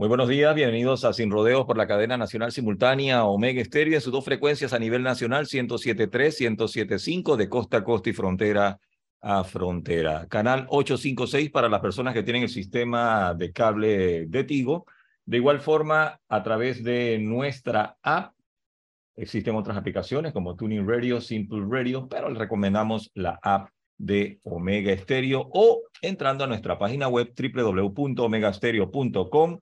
Muy buenos días, bienvenidos a Sin Rodeos por la cadena nacional simultánea Omega Estéreo en sus dos frecuencias a nivel nacional, 107.3, 107.5 de costa a costa y frontera a frontera. Canal 856 para las personas que tienen el sistema de cable de Tigo. De igual forma, a través de nuestra app, existen otras aplicaciones como Tuning Radio, Simple Radio, pero les recomendamos la app de Omega Estéreo o entrando a nuestra página web www.omegastereo.com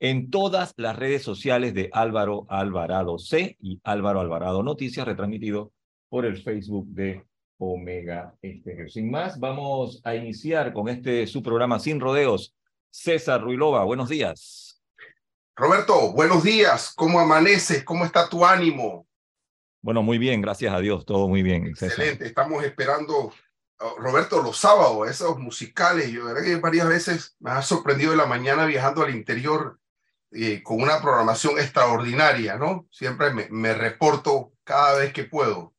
en todas las redes sociales de Álvaro Alvarado C y Álvaro Alvarado Noticias, retransmitido por el Facebook de Omega Estéreo. Sin más, vamos a iniciar con este su programa Sin Rodeos. César Ruilova, buenos días. Roberto, buenos días. ¿Cómo amaneces? ¿Cómo está tu ánimo? Bueno, muy bien, gracias a Dios, todo muy bien. Excelente, estamos esperando, oh, Roberto, los sábados, esos musicales. Yo verdad que varias veces me ha sorprendido en la mañana viajando al interior eh, con una programación extraordinaria, ¿no? Siempre me, me reporto cada vez que puedo.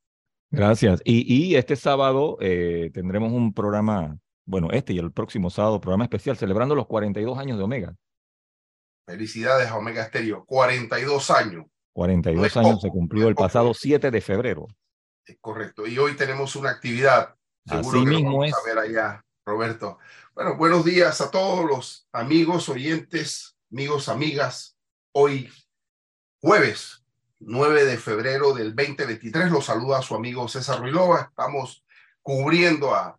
Gracias. Y, y este sábado eh, tendremos un programa, bueno, este y el próximo sábado, programa especial celebrando los 42 años de Omega. Felicidades a Omega Stereo, 42 años. 42 años se cumplió el pasado 7 de febrero. Es correcto. Y hoy tenemos una actividad. Seguro Así mismo vamos a ver allá, Roberto. Bueno, buenos días a todos los amigos, oyentes, amigos, amigas. Hoy, jueves 9 de febrero del 2023. Lo saluda su amigo César Ruilova. Estamos cubriendo a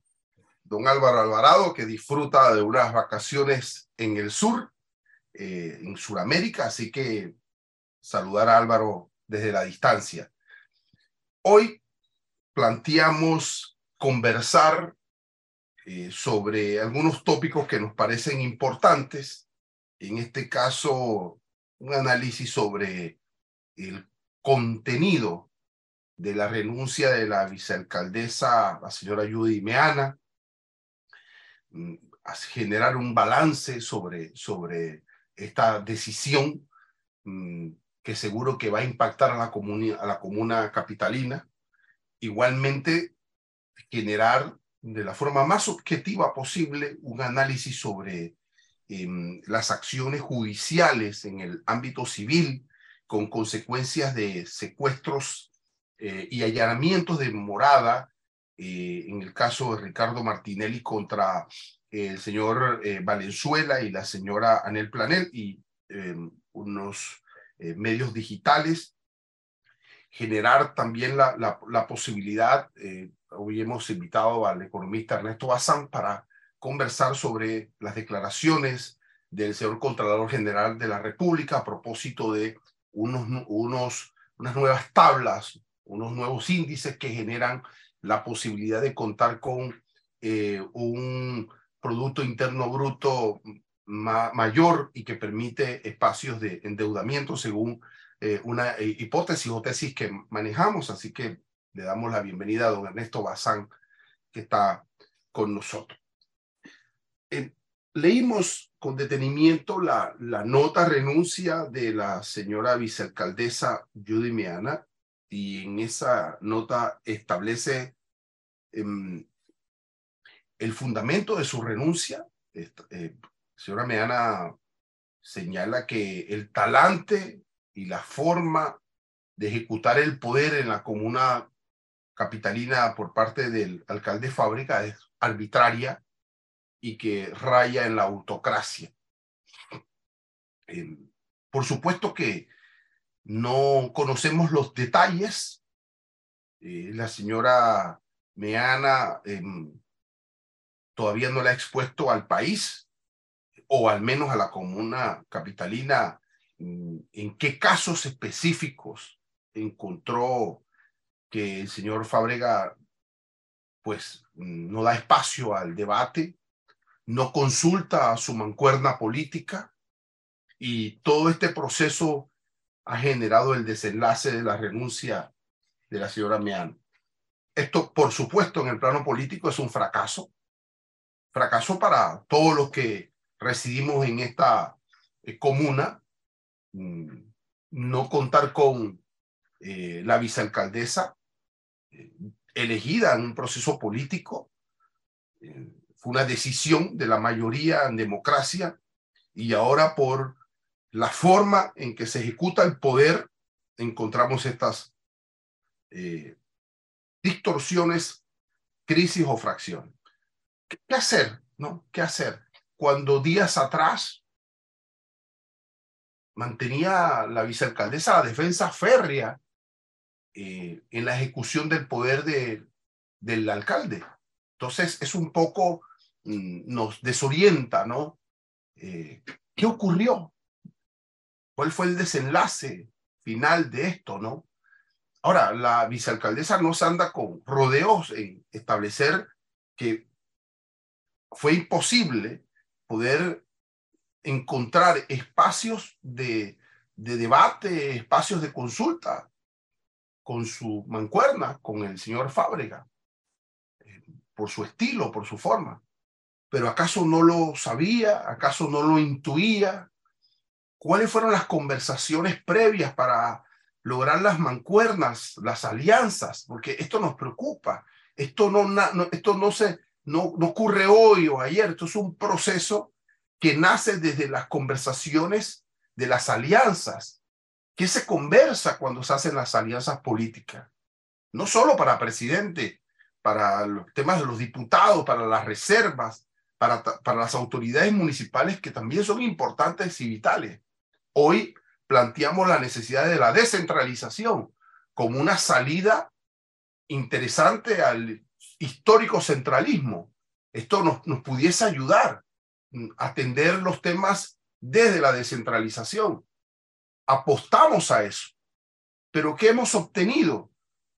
don Álvaro Alvarado, que disfruta de unas vacaciones en el sur, eh, en Sudamérica. Así que saludar a Álvaro desde la distancia. Hoy planteamos conversar eh, sobre algunos tópicos que nos parecen importantes. En este caso, un análisis sobre el contenido de la renuncia de la vicealcaldesa, la señora Judy Meana, mm, generar un balance sobre, sobre esta decisión mm, que seguro que va a impactar a la, comuna, a la comuna capitalina. Igualmente, generar de la forma más objetiva posible un análisis sobre las acciones judiciales en el ámbito civil con consecuencias de secuestros eh, y allanamientos de morada, eh, en el caso de Ricardo Martinelli contra el señor eh, Valenzuela y la señora Anel Planel y unos medios digitales, generar también la, la, la posibilidad, hoy hemos invitado al economista Ernesto Bazán para conversar sobre las declaraciones del señor Contralor General de la República a propósito de unos, unas nuevas tablas, unos nuevos índices que generan la posibilidad de contar con eh, un Producto Interno Bruto mayor y que permite espacios de endeudamiento según eh, una eh, hipótesis o tesis que manejamos. Así que le damos la bienvenida a don Ernesto Bazán, que está con nosotros. Leímos con detenimiento la, la nota renuncia de la señora vicealcaldesa Judy Meana y en esa nota establece em, el fundamento de su renuncia. Eh, señora Meana señala que el talante y la forma de ejecutar el poder en la comuna capitalina por parte del alcalde Fábrica es arbitraria y que raya en la autocracia. Por supuesto que no conocemos los detalles. Eh, la señora Meana em, todavía no la ha expuesto al país o al menos a la comuna capitalina mm, en qué casos específicos encontró que el señor Fábrega pues no da espacio al debate no consulta a su mancuerna política y todo este proceso ha generado el desenlace de la renuncia de la señora Mean. Esto, por supuesto, en el plano político es un fracaso. Fracaso para todos los que residimos en esta eh, comuna. Mm, no contar con eh, la vicealcaldesa eh, elegida en un proceso político fue una decisión de la mayoría en democracia y ahora por la forma en que se ejecuta el poder, encontramos estas eh, distorsiones, crisis o fracción. ¿Qué hacer? ¿No? ¿Qué hacer? Cuando días atrás mantenía la vicealcaldesa la defensa férrea eh, en la ejecución del poder de, del alcalde. Entonces es un poco, nos desorienta, ¿no? Eh, ¿Qué ocurrió? ¿Cuál fue el desenlace final de esto, no? Ahora, la vicealcaldesa no se anda con rodeos en establecer que fue imposible poder encontrar espacios de, de debate, espacios de consulta con su mancuerna, con el señor Fábrega, eh, por su estilo, por su forma. Pero ¿acaso no lo sabía? ¿Acaso no lo intuía? ¿Cuáles fueron las conversaciones previas para lograr las mancuernas, las alianzas? Porque esto nos preocupa. Esto no, esto no, se, no, no ocurre hoy o ayer. Esto es un proceso que nace desde las conversaciones de las alianzas ¿Qué se conversa cuando se hacen las alianzas políticas? No solo para presidente, para los temas de los diputados, para las reservas, para, para las autoridades municipales que también son importantes y vitales. Hoy planteamos la necesidad de la descentralización como una salida interesante al histórico centralismo. Esto nos, nos pudiese ayudar a atender los temas desde la descentralización apostamos a eso. Pero ¿qué hemos obtenido?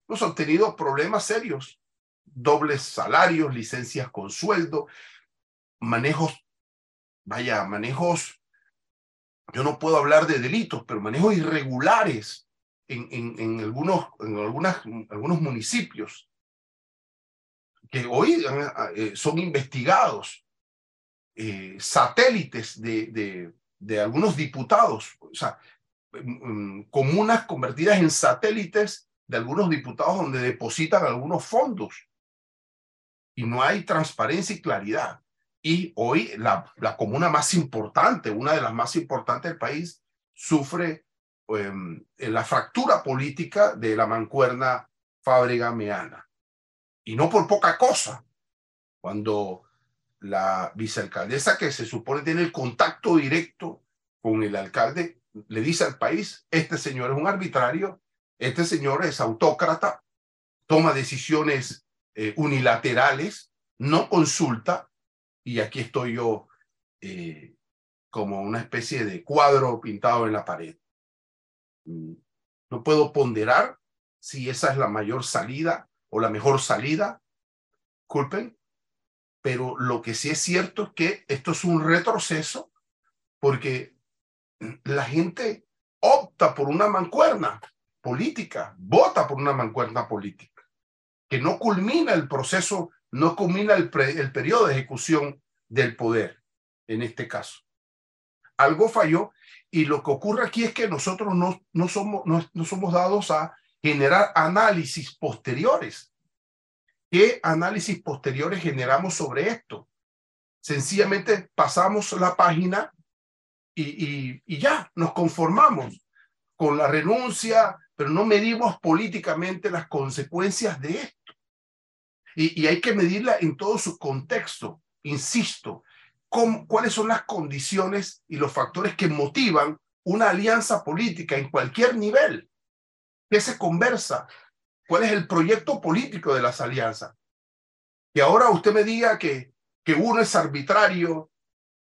Hemos obtenido problemas serios, dobles salarios, licencias con sueldo, manejos, vaya, manejos, yo no puedo hablar de delitos, pero manejos irregulares en, en, algunos, en algunas, algunos municipios que hoy eh, son investigados, eh, satélites de, de, de algunos diputados. O sea, Mm, comunas convertidas en satélites de algunos diputados donde depositan algunos fondos. Y no hay transparencia y claridad. Y hoy la, la comuna más importante, una de las más importantes del país, sufre em, la fractura política de la mancuerna fábrica meana. Y no por poca cosa. Cuando la vicealcaldesa, que se supone tiene el contacto directo con el alcalde, le dice al país, este señor es un arbitrario, este señor es autócrata, toma decisiones eh, unilaterales, no consulta, y aquí estoy yo eh, como una especie de cuadro pintado en la pared. Mm, no puedo ponderar si esa es la mayor salida o la mejor salida, culpen, pero lo que sí es cierto es que esto es un retroceso porque la gente opta por una mancuerna política, vota por una mancuerna política, que no culmina el proceso, no culmina el, periodo de ejecución del poder, en este caso. Algo falló y lo que ocurre aquí es que nosotros no, no, somos, no somos dados a generar análisis posteriores. ¿Qué análisis posteriores generamos sobre esto? Sencillamente pasamos la página y, ya, nos conformamos con la renuncia, pero no medimos políticamente las consecuencias de esto. Y, hay que medirla en todo su contexto, insisto, cuáles son las condiciones y los factores que motivan una alianza política en cualquier nivel. ¿Qué se conversa? ¿Cuál es el proyecto político de las alianzas? Y ahora usted me diga que, que uno es arbitrario,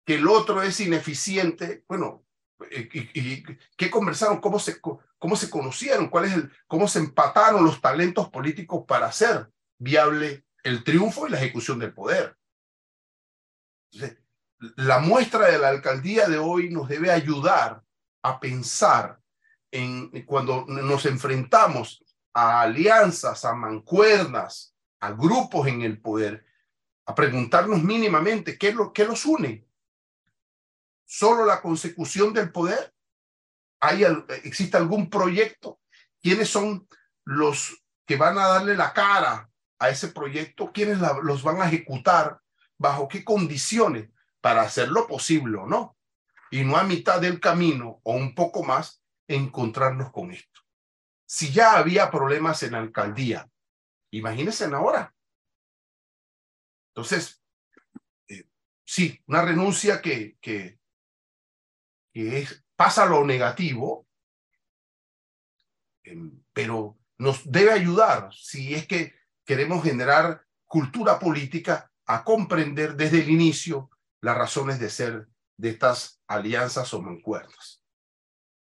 que el otro es ineficiente. Bueno, ¿y, qué conversaron? ¿Cómo se, ¿Cómo se conocieron? ¿Cuál es el, ¿Cómo se empataron los talentos políticos para hacer viable el triunfo y la ejecución del poder? la muestra de la alcaldía de hoy nos debe ayudar a pensar en cuando nos enfrentamos a alianzas, a mancuernas, a grupos en el poder, a preguntarnos mínimamente qué, lo, qué los une, solo la consecución del poder? ¿Hay, ¿Existe algún proyecto? ¿Quiénes son los que van a darle la cara a ese proyecto? ¿Quiénes los van a ejecutar? ¿Bajo qué condiciones? Para hacerlo posible o no. y no a mitad del camino o un poco más encontrarnos con esto. Si ya había problemas en la alcaldía, imagínense ahora. Entonces, eh, sí, una renuncia que, que, pasa lo negativo, em, pero nos debe ayudar si es que queremos generar cultura política a comprender desde el inicio las razones de ser de estas alianzas o mancuernas.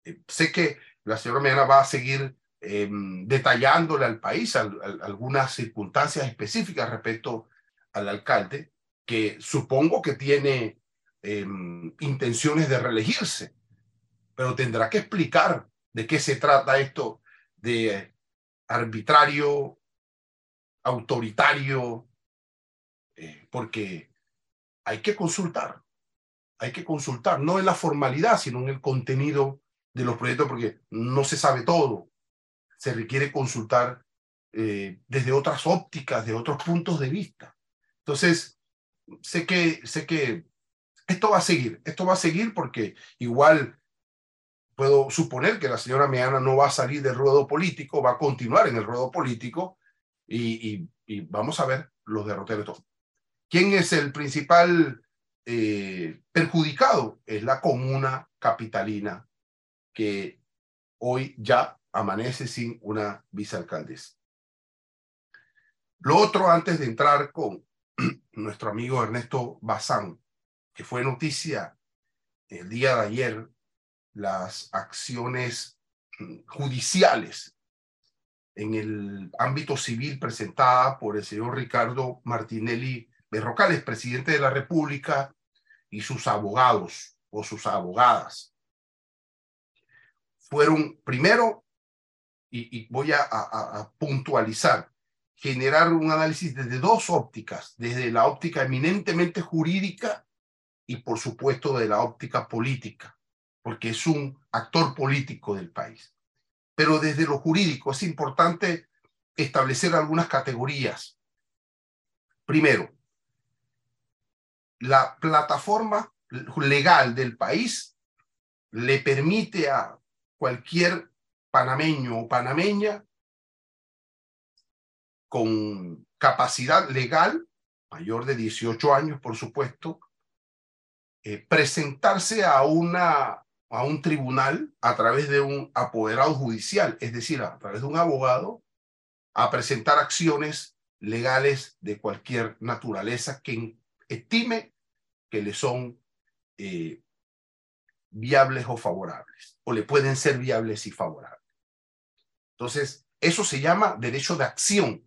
Eh, sé que la señora Mena va a seguir em, detallándole al país algunas circunstancias específicas respecto al alcalde, que supongo que tiene em, intenciones de reelegirse, pero tendrá que explicar de qué se trata esto de arbitrario, autoritario, eh, porque hay que consultar, hay que consultar, no en la formalidad, sino en el contenido de los proyectos, porque no se sabe todo. Se requiere consultar eh, desde otras ópticas, de otros puntos de vista. Entonces, sé que, sé que esto va a seguir, esto va a seguir porque igual puedo suponer que la señora Meana no va a salir del ruedo político, va a continuar en el ruedo político y, vamos a ver los derroteros. ¿Quién es el principal eh, perjudicado? Es la comuna capitalina que hoy ya amanece sin una vicealcaldesa. Lo otro, antes de entrar con nuestro amigo Ernesto Bazán, que fue noticia el día de ayer las acciones mm, judiciales en el ámbito civil presentada por el señor Ricardo Martinelli Berrocales, presidente de la República, y sus abogados o sus abogadas. Fueron, primero, y, voy a puntualizar, generar un análisis desde dos ópticas, desde la óptica eminentemente jurídica y, por supuesto, de la óptica política porque es un actor político del país. Pero desde lo jurídico es importante establecer algunas categorías. Primero, la plataforma legal del país le permite a cualquier panameño o panameña con capacidad legal, mayor de 18 años, por supuesto, eh, presentarse a una a un tribunal a través de un apoderado judicial, es decir, a través de un abogado, a presentar acciones legales de cualquier naturaleza que estime que le son eh, viables o favorables, o le pueden ser viables y favorables. Entonces, eso se llama derecho de acción.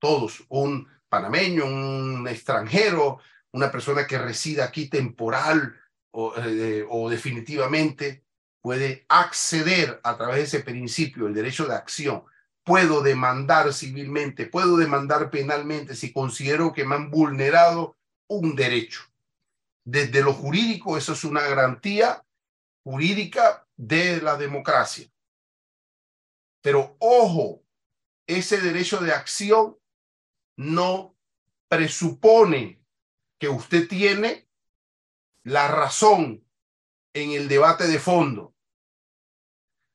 Todos, un panameño, un extranjero, una persona que resida aquí temporal eh, o, definitivamente puede acceder a través de ese principio, el derecho de acción. Puedo demandar civilmente, puedo demandar penalmente si considero que me han vulnerado un derecho. Desde lo jurídico, eso es una garantía jurídica de la democracia. Pero ojo, ese derecho de acción no presupone que usted tiene la razón en el debate de fondo.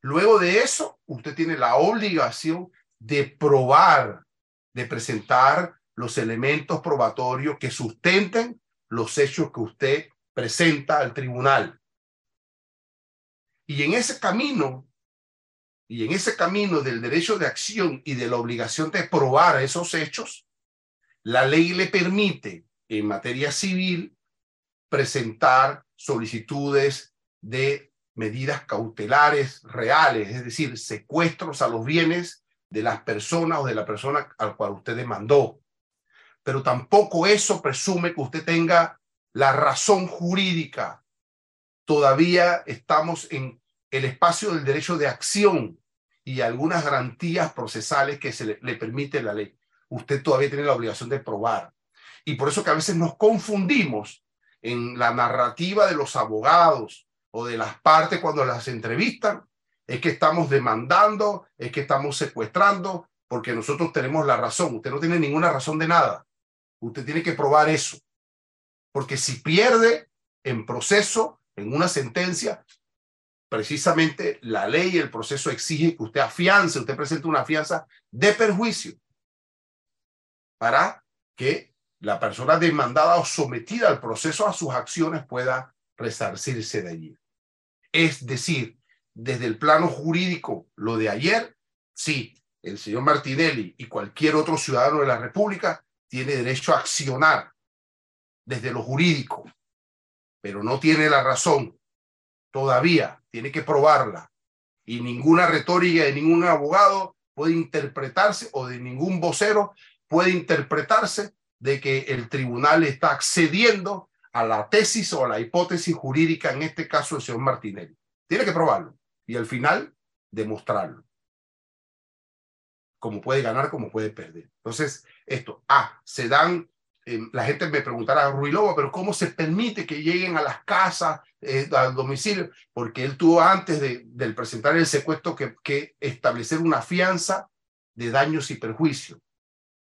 Luego de eso, usted tiene la obligación de probar, de presentar los elementos probatorios que sustenten los hechos que usted presenta al tribunal. Y en ese camino, y en ese camino del derecho de acción y de la obligación de probar esos hechos, la ley le permite en materia civil presentar solicitudes de medidas cautelares reales, es decir, secuestros a los bienes de las personas o de la persona al cual usted demandó. Pero tampoco eso presume que usted tenga la razón jurídica. Todavía estamos en el espacio del derecho de acción y algunas garantías procesales que se le, le permite la ley. Usted todavía tiene la obligación de probar. Y por eso que a veces nos confundimos en la narrativa de los abogados o de las partes cuando las entrevistan, es que estamos demandando, es que estamos secuestrando, porque nosotros tenemos la razón. Usted no tiene ninguna razón de nada. Usted tiene que probar eso. Porque si pierde en proceso, en una sentencia, precisamente la ley y el proceso exige que usted afiance, usted presente una fianza de perjuicio para que la persona demandada o sometida al proceso a sus acciones pueda resarcirse de allí. Es decir, desde el plano jurídico, lo de ayer, sí, el señor Martinelli y cualquier otro ciudadano de la República tiene derecho a accionar desde lo jurídico, pero no tiene la razón todavía, tiene que probarla. Y ninguna retórica de ningún abogado puede interpretarse o de ningún vocero puede interpretarse de que el tribunal está accediendo a la tesis o a la hipótesis jurídica, en este caso del señor Martinelli. Tiene que probarlo y al final demostrarlo. Como puede ganar, como puede perder. Entonces, esto, ah, se dan, eh, la gente me preguntará, Ruiloba, pero ¿cómo se permite que lleguen a las casas, eh, al domicilio? Porque él tuvo antes de, del presentar el secuestro que, que establecer una fianza de daños y perjuicios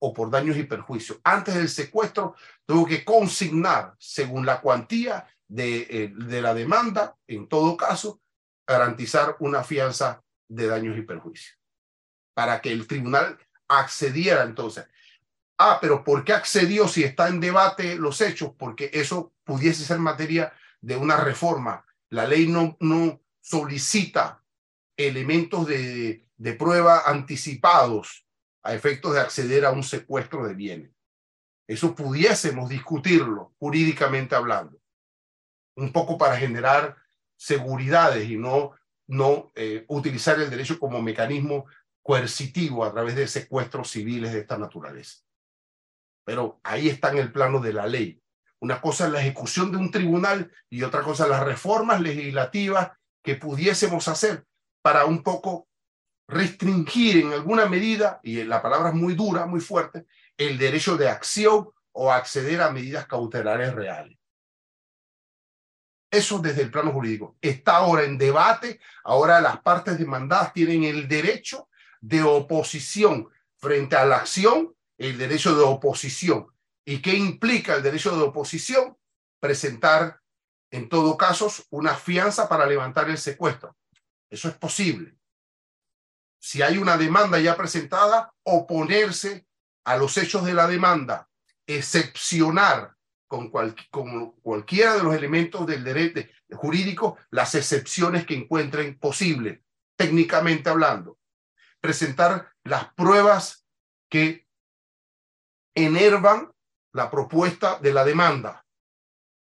o por daños y perjuicios. Antes del secuestro, tuvo que consignar, según la cuantía de, eh, de, la demanda, en todo caso, garantizar una fianza de daños y perjuicios. Para que el tribunal accediera entonces. Ah, pero ¿por qué accedió si está en debate los hechos? Porque eso pudiese ser materia de una reforma. La ley no, no solicita elementos de, de prueba anticipados a efectos de acceder a un secuestro de bienes. Eso pudiésemos discutirlo jurídicamente hablando, un poco para generar seguridades y no, no eh, utilizar el derecho como mecanismo coercitivo a través de secuestros civiles de esta naturaleza. Pero ahí está en el plano de la ley. Una cosa es la ejecución de un tribunal y otra cosa las reformas legislativas que pudiésemos hacer para un poco restringir en alguna medida, y la palabra es muy dura, muy fuerte, el derecho de acción o acceder a medidas cautelares reales. Eso desde el plano jurídico. Está ahora en debate, ahora las partes demandadas tienen el derecho de oposición frente a la acción, el derecho de oposición. ¿Y qué implica el derecho de oposición? Presentar, en todo caso, una fianza para levantar el secuestro. Eso es posible si hay una demanda ya presentada, oponerse a los hechos de la demanda, excepcionar con, cualquiera de los elementos del derecho jurídico las excepciones que encuentren posibles, técnicamente hablando, presentar las pruebas que enervan la propuesta de la demanda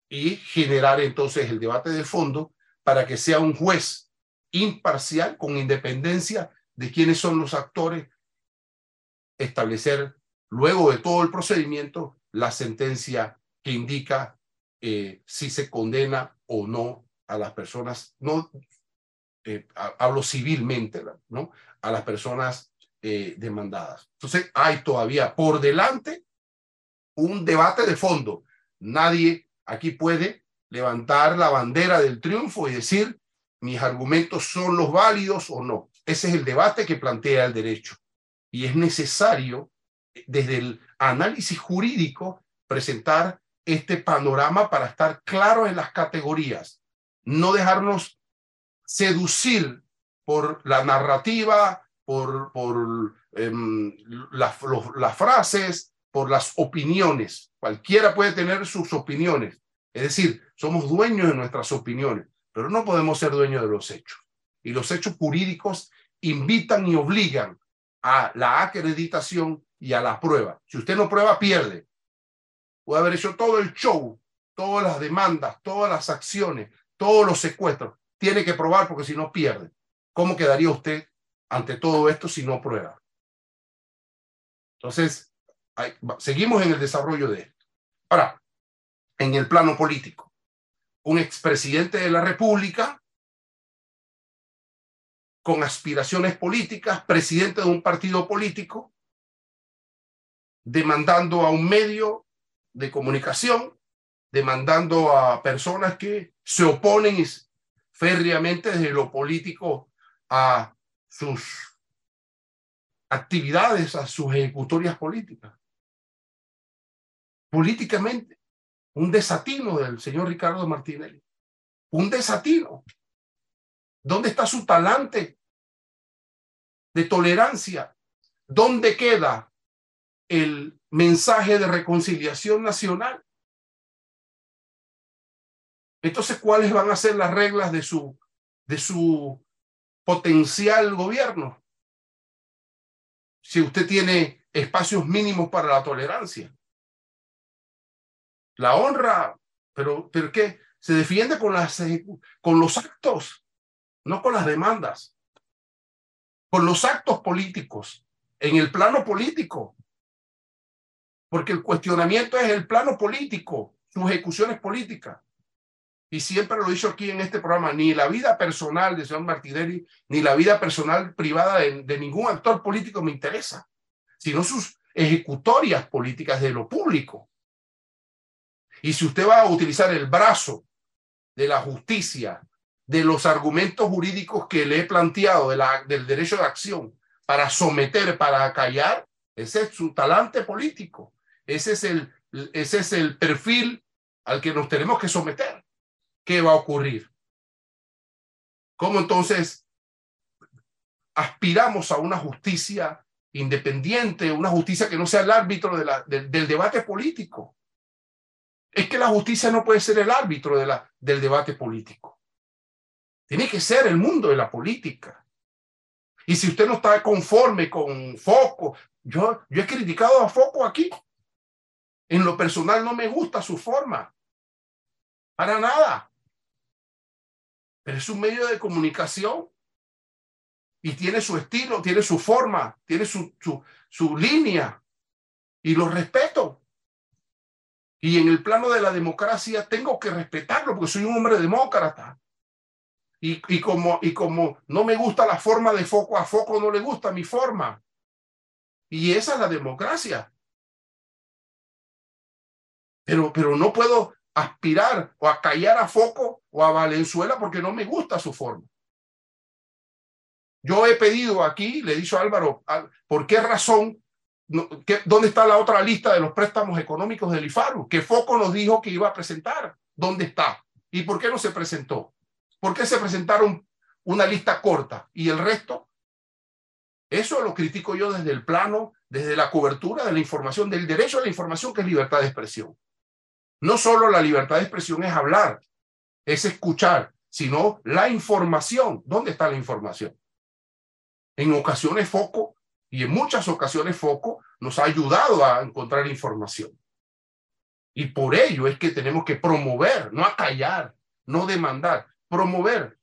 y generar entonces el debate de fondo para que sea un juez imparcial con independencia de quiénes son los actores, establecer luego de todo el procedimiento la sentencia que indica eh, si se condena o no a las personas, no eh, hablo civilmente, ¿no? A las personas eh, demandadas. Entonces, hay todavía por delante un debate de fondo. Nadie aquí puede levantar la bandera del triunfo y decir mis argumentos son los válidos o no. Ese es el debate que plantea el derecho. Y es necesario, desde el análisis jurídico, presentar este panorama para estar claro en las categorías. No dejarnos seducir por la narrativa, por, em, las frases, por las opiniones. Cualquiera puede tener sus opiniones. Es decir, somos dueños de nuestras opiniones, pero no podemos ser dueños de los hechos y los hechos jurídicos invitan y obligan a la acreditación y a la prueba. Si usted no prueba, pierde. Puede haber hecho todo el show, todas las demandas, todas las acciones, todos los secuestros. Tiene que probar porque si no pierde. ¿Cómo quedaría usted ante todo esto si no prueba? Entonces, seguimos en el desarrollo de esto. Ahora, en el plano político, un expresidente de la República con aspiraciones políticas, presidente de un partido político, demandando a un medio de comunicación, demandando a personas que se oponen férreamente desde lo político a sus actividades, a sus ejecutorias políticas. Políticamente, un desatino del señor Ricardo Martinelli. un desatino. ¿Dónde está su talante de tolerancia? ¿Dónde queda el mensaje de reconciliación nacional? Entonces, ¿cuáles van a ser las reglas de su, de su potencial gobierno? Si usted tiene espacios mínimos para la tolerancia. La honra, pero, pero ¿qué? Se defiende con, las, con los actos, no con las demandas. Con los actos políticos, en el plano político. Porque el cuestionamiento es el plano político, sus ejecuciones políticas y siempre lo he dicho aquí en este programa, ni la vida personal de señor Martinelli, ni la vida personal privada de, ningún actor político me interesa, sino sus ejecutorias políticas de lo público. Y si usted va a utilizar el brazo de la justicia, de los argumentos jurídicos que le he planteado de la, del derecho de acción para someter, para acallar, ese es su talante político. Ese es el, ese es el perfil al que nos tenemos que someter. ¿qué va a ocurrir? ¿Cómo entonces aspiramos a una justicia independiente, una justicia que no sea el árbitro de la, del debate político? Es que la justicia no puede ser el árbitro de la, del debate político. Tiene que ser el mundo de la política. Y si usted no está conforme con Foco, yo, yo he criticado a Foco aquí. En lo personal no me gusta su forma. Para nada pero es un medio de comunicación y tiene su estilo, tiene su forma, tiene su, su, su línea y lo respeto. Y en el plano de la democracia tengo que respetarlo porque soy un hombre demócrata. Y, como, y como no me gusta la forma de foco a foco, no le gusta mi forma. Y esa es la democracia. Pero, pero no puedo aspirar o a callar a Foco o a Valenzuela porque no me gusta su forma. Yo he pedido aquí, le he dicho a Álvaro, ¿por qué razón? ¿Dónde está la otra lista de los préstamos económicos del IFARU? Que Foco nos dijo que iba a presentar. ¿Dónde está? ¿Y por qué no se presentó? ¿Por qué se presentaron una lista corta y el resto? Eso lo critico yo desde el plano, desde la cobertura de la información, del derecho a la información que es libertad de expresión. No solo la libertad de expresión es hablar, es escuchar, sino la información. ¿Dónde está la información? En ocasiones Foco, y en muchas ocasiones Foco, nos ha ayudado a encontrar información. Y por ello es que tenemos que promover, no acallar, no demandar, promover.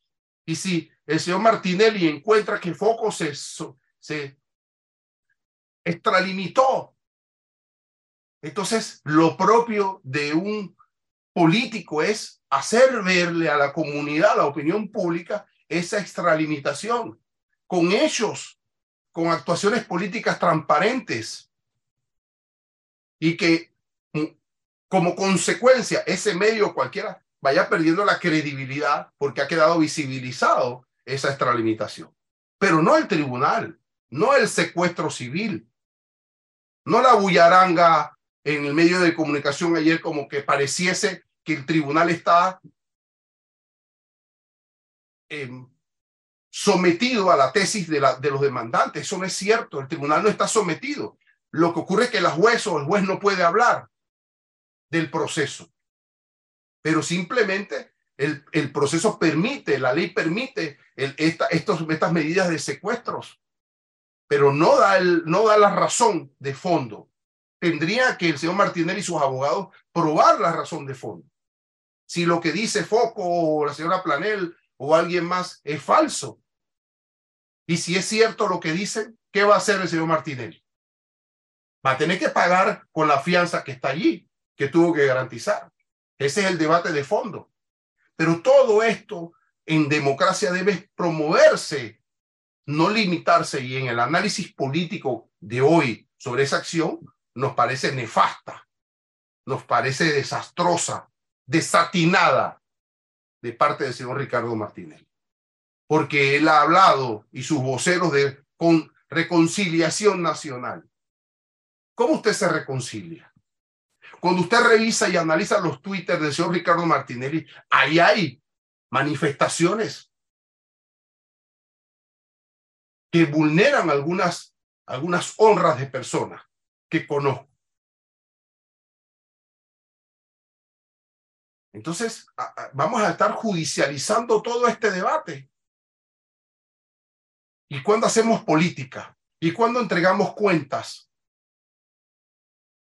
Y si el señor Martinelli encuentra que Foco se, se extralimitó entonces, lo propio de un político es hacer verle a la comunidad, a la opinión pública, esa extralimitación, con hechos, con actuaciones políticas transparentes y que como consecuencia ese medio cualquiera vaya perdiendo la credibilidad porque ha quedado visibilizado esa extralimitación. Pero no el tribunal, no el secuestro civil, no la bullaranga en el medio de comunicación ayer como que pareciese que el tribunal está em, sometido a la tesis de, la, de los demandantes. Eso no es cierto. El tribunal no está sometido. Lo que ocurre es que la juez o el juez no puede hablar del proceso. Pero simplemente el, el proceso permite, la ley permite estos, estas medidas de secuestros, pero no da, no da la razón de fondo tendría que el señor Martinelli y sus abogados probar la razón de fondo. Si lo que dice Foco o la señora Planel o alguien más es falso. Y si es cierto lo que dicen, ¿qué va a hacer el señor Martinelli? Va a tener que pagar con la fianza que está allí, que tuvo que garantizar. Ese es el debate de fondo. Pero todo esto en democracia debe promoverse, no limitarse. Y en el análisis político de hoy sobre esa acción, nos parece nefasta, nos parece desastrosa, desatinada de parte del señor Ricardo Martínez. Porque él ha hablado y sus voceros de con reconciliación nacional. ¿Cómo usted se reconcilia? Cuando usted revisa y analiza los twitters del señor Ricardo Martinelli, ahí hay manifestaciones que vulneran algunas, algunas honras de personas que conozco. Entonces, vamos a estar judicializando todo este debate. ¿Y cuándo hacemos política? ¿Y cuándo entregamos cuentas?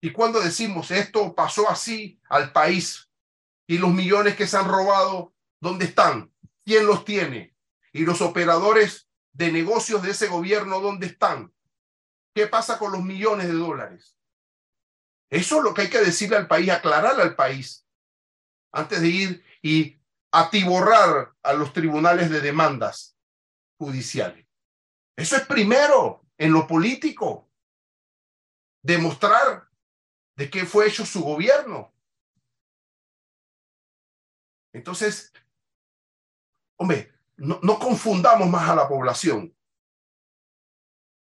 ¿Y cuándo decimos esto pasó así al país? ¿Y los millones que se han robado, dónde están? ¿Quién los tiene? ¿Y los operadores de negocios de ese gobierno, dónde están? ¿Qué pasa con los millones de dólares? Eso es lo que hay que decirle al país, aclararle al país, antes de ir y atiborrar a los tribunales de demandas judiciales. Eso es primero en lo político. Demostrar de qué fue hecho su gobierno. Entonces, hombre, no, confundamos más a la población.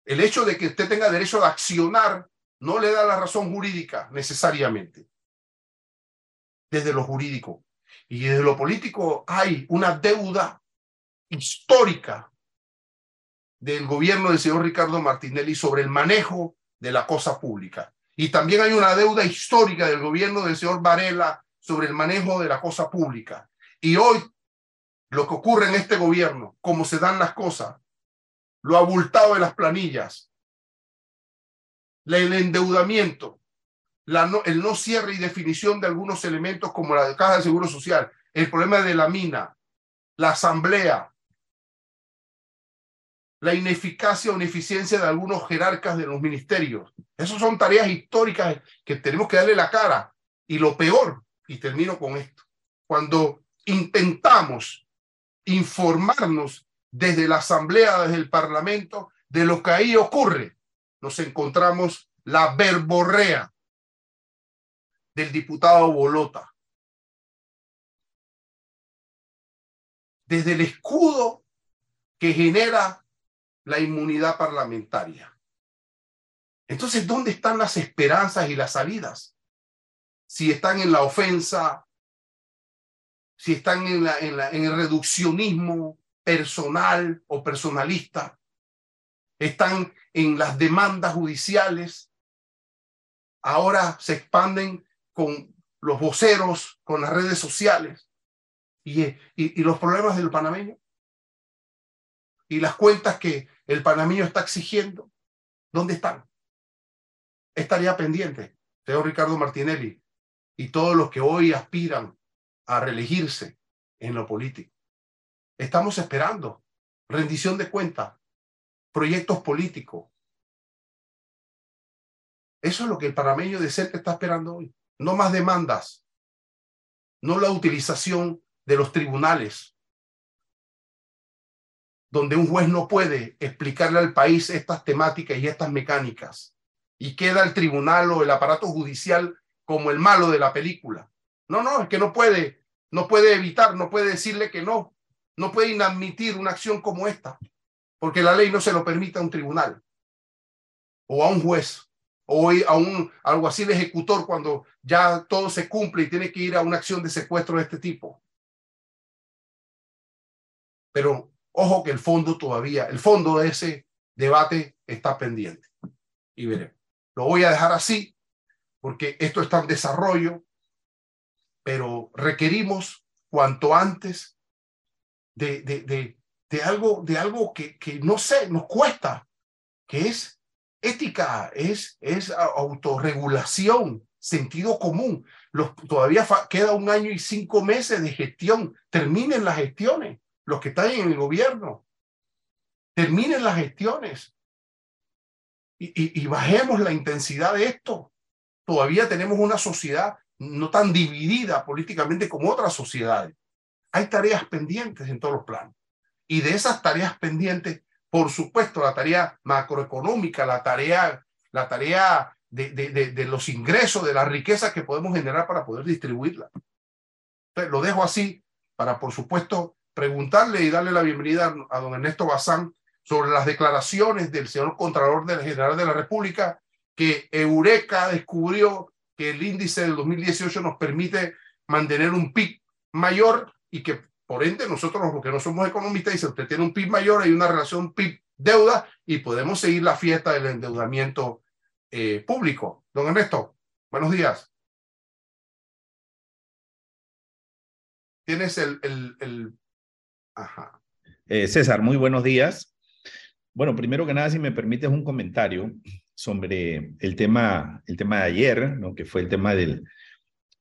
El hecho de que usted tenga derecho de accionar no le da la razón jurídica necesariamente. Desde lo jurídico y desde lo político hay una deuda histórica del gobierno del señor Ricardo Martinelli sobre el manejo de la cosa pública. Y también hay una deuda histórica del gobierno del señor Varela sobre el manejo de la cosa pública. Y hoy lo que ocurre en este gobierno, cómo se dan las cosas, lo abultado de las planillas, el endeudamiento, el no cierre y definición de algunos elementos como la de Caja de Seguro Social, el problema de la mina, la asamblea, la ineficacia o ineficiencia de algunos jerarcas de los ministerios. Esas son tareas históricas que tenemos que darle la cara. Y lo peor, y termino con esto, cuando intentamos informarnos desde la Asamblea, desde el Parlamento, de lo que ahí ocurre, nos encontramos la verborrea del diputado Bolota. Desde el escudo que genera la inmunidad parlamentaria. Entonces, ¿dónde están las esperanzas y las salidas? Si están en la ofensa, si están en, la, el reduccionismo personal o personalista, están en las demandas judiciales, ahora se expanden con los voceros, con las redes sociales y los problemas del panameño y las cuentas que el panameño está exigiendo, ¿dónde están? Estaría pendiente, señor Ricardo Martinelli, y todos los que hoy aspiran a reelegirse en lo político. Estamos esperando rendición de cuentas, proyectos políticos. Eso es lo que el panameño de cerca está esperando hoy. No más demandas, no la utilización de los tribunales donde un juez no puede explicarle al país estas temáticas y estas mecánicas y queda el tribunal o el aparato judicial como el malo de la película. No, no, es que no puede, no puede evitar, no puede decirle que no, no puede inadmitir una acción como esta, porque la ley no se lo permite a un tribunal o a un juez o a un alguacil ejecutor cuando ya todo se cumple y tiene que ir a una acción de secuestro de este tipo. Pero Ojo que el fondo todavía, el fondo de ese debate está pendiente. Y veremos. Lo voy a dejar así porque esto está en desarrollo, pero requerimos cuanto antes de, de, de, algo, de algo que, que no sé, nos cuesta, que es ética, es, es autorregulación, sentido común. Los, todavía queda un año y cinco meses de gestión. Terminen las gestiones los que están en el gobierno. Terminen las gestiones y, bajemos la intensidad de esto. Todavía tenemos una sociedad no tan dividida políticamente como otras sociedades. Hay tareas pendientes en todos los planos. Y de esas tareas pendientes, por supuesto, la tarea macroeconómica, la tarea, la tarea de, de, los ingresos, de la riqueza que podemos generar para poder distribuirla. Lo dejo así para, por supuesto, preguntarle y darle la bienvenida a don Ernesto Bazán sobre las declaraciones del señor Contralor General de la República, que Eureka descubrió que el índice del 2018 nos permite mantener un PIB mayor y que por ende, nosotros los que no somos economistas, dice, usted tiene un PIB mayor, hay una relación PIB-deuda y podemos seguir la fiesta del endeudamiento eh, público. Don Ernesto, buenos días. Tienes el, el... Ajá. Eh, César, muy buenos días. Bueno, primero que nada, si me permites un comentario sobre el tema, el tema de ayer, ¿no? que fue el tema del,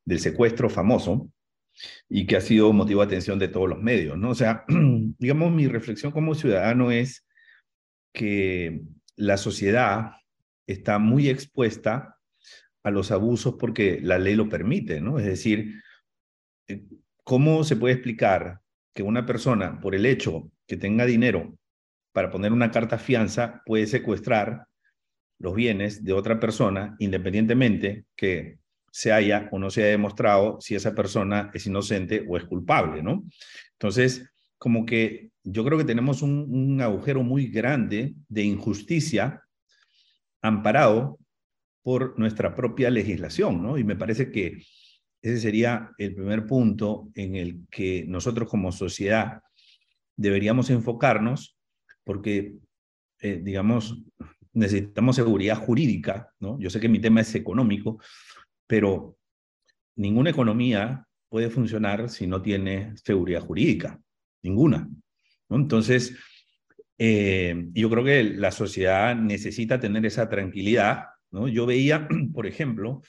del secuestro famoso y que ha sido motivo de atención de todos los medios, ¿no? O sea, digamos, mi reflexión como ciudadano es que la sociedad está muy expuesta a los abusos porque la ley lo permite, ¿no? Es decir, eh, ¿cómo se puede explicar que una persona, por el hecho que tenga dinero para poner una carta fianza, puede secuestrar los bienes de otra persona, independientemente que se haya o no se haya demostrado si esa persona es inocente o es culpable, ¿no? Entonces, como que yo creo que tenemos un, un agujero muy grande de injusticia amparado por nuestra propia legislación, ¿no? Y me parece que ese sería el primer punto en el que nosotros como sociedad deberíamos enfocarnos porque, eh, digamos, necesitamos seguridad jurídica, ¿no? Yo sé que mi tema es económico, pero ninguna economía puede funcionar si no tiene seguridad jurídica, ninguna. Entonces, eh, yo creo que la sociedad necesita tener esa tranquilidad. ¿no? Yo veía, por ejemplo,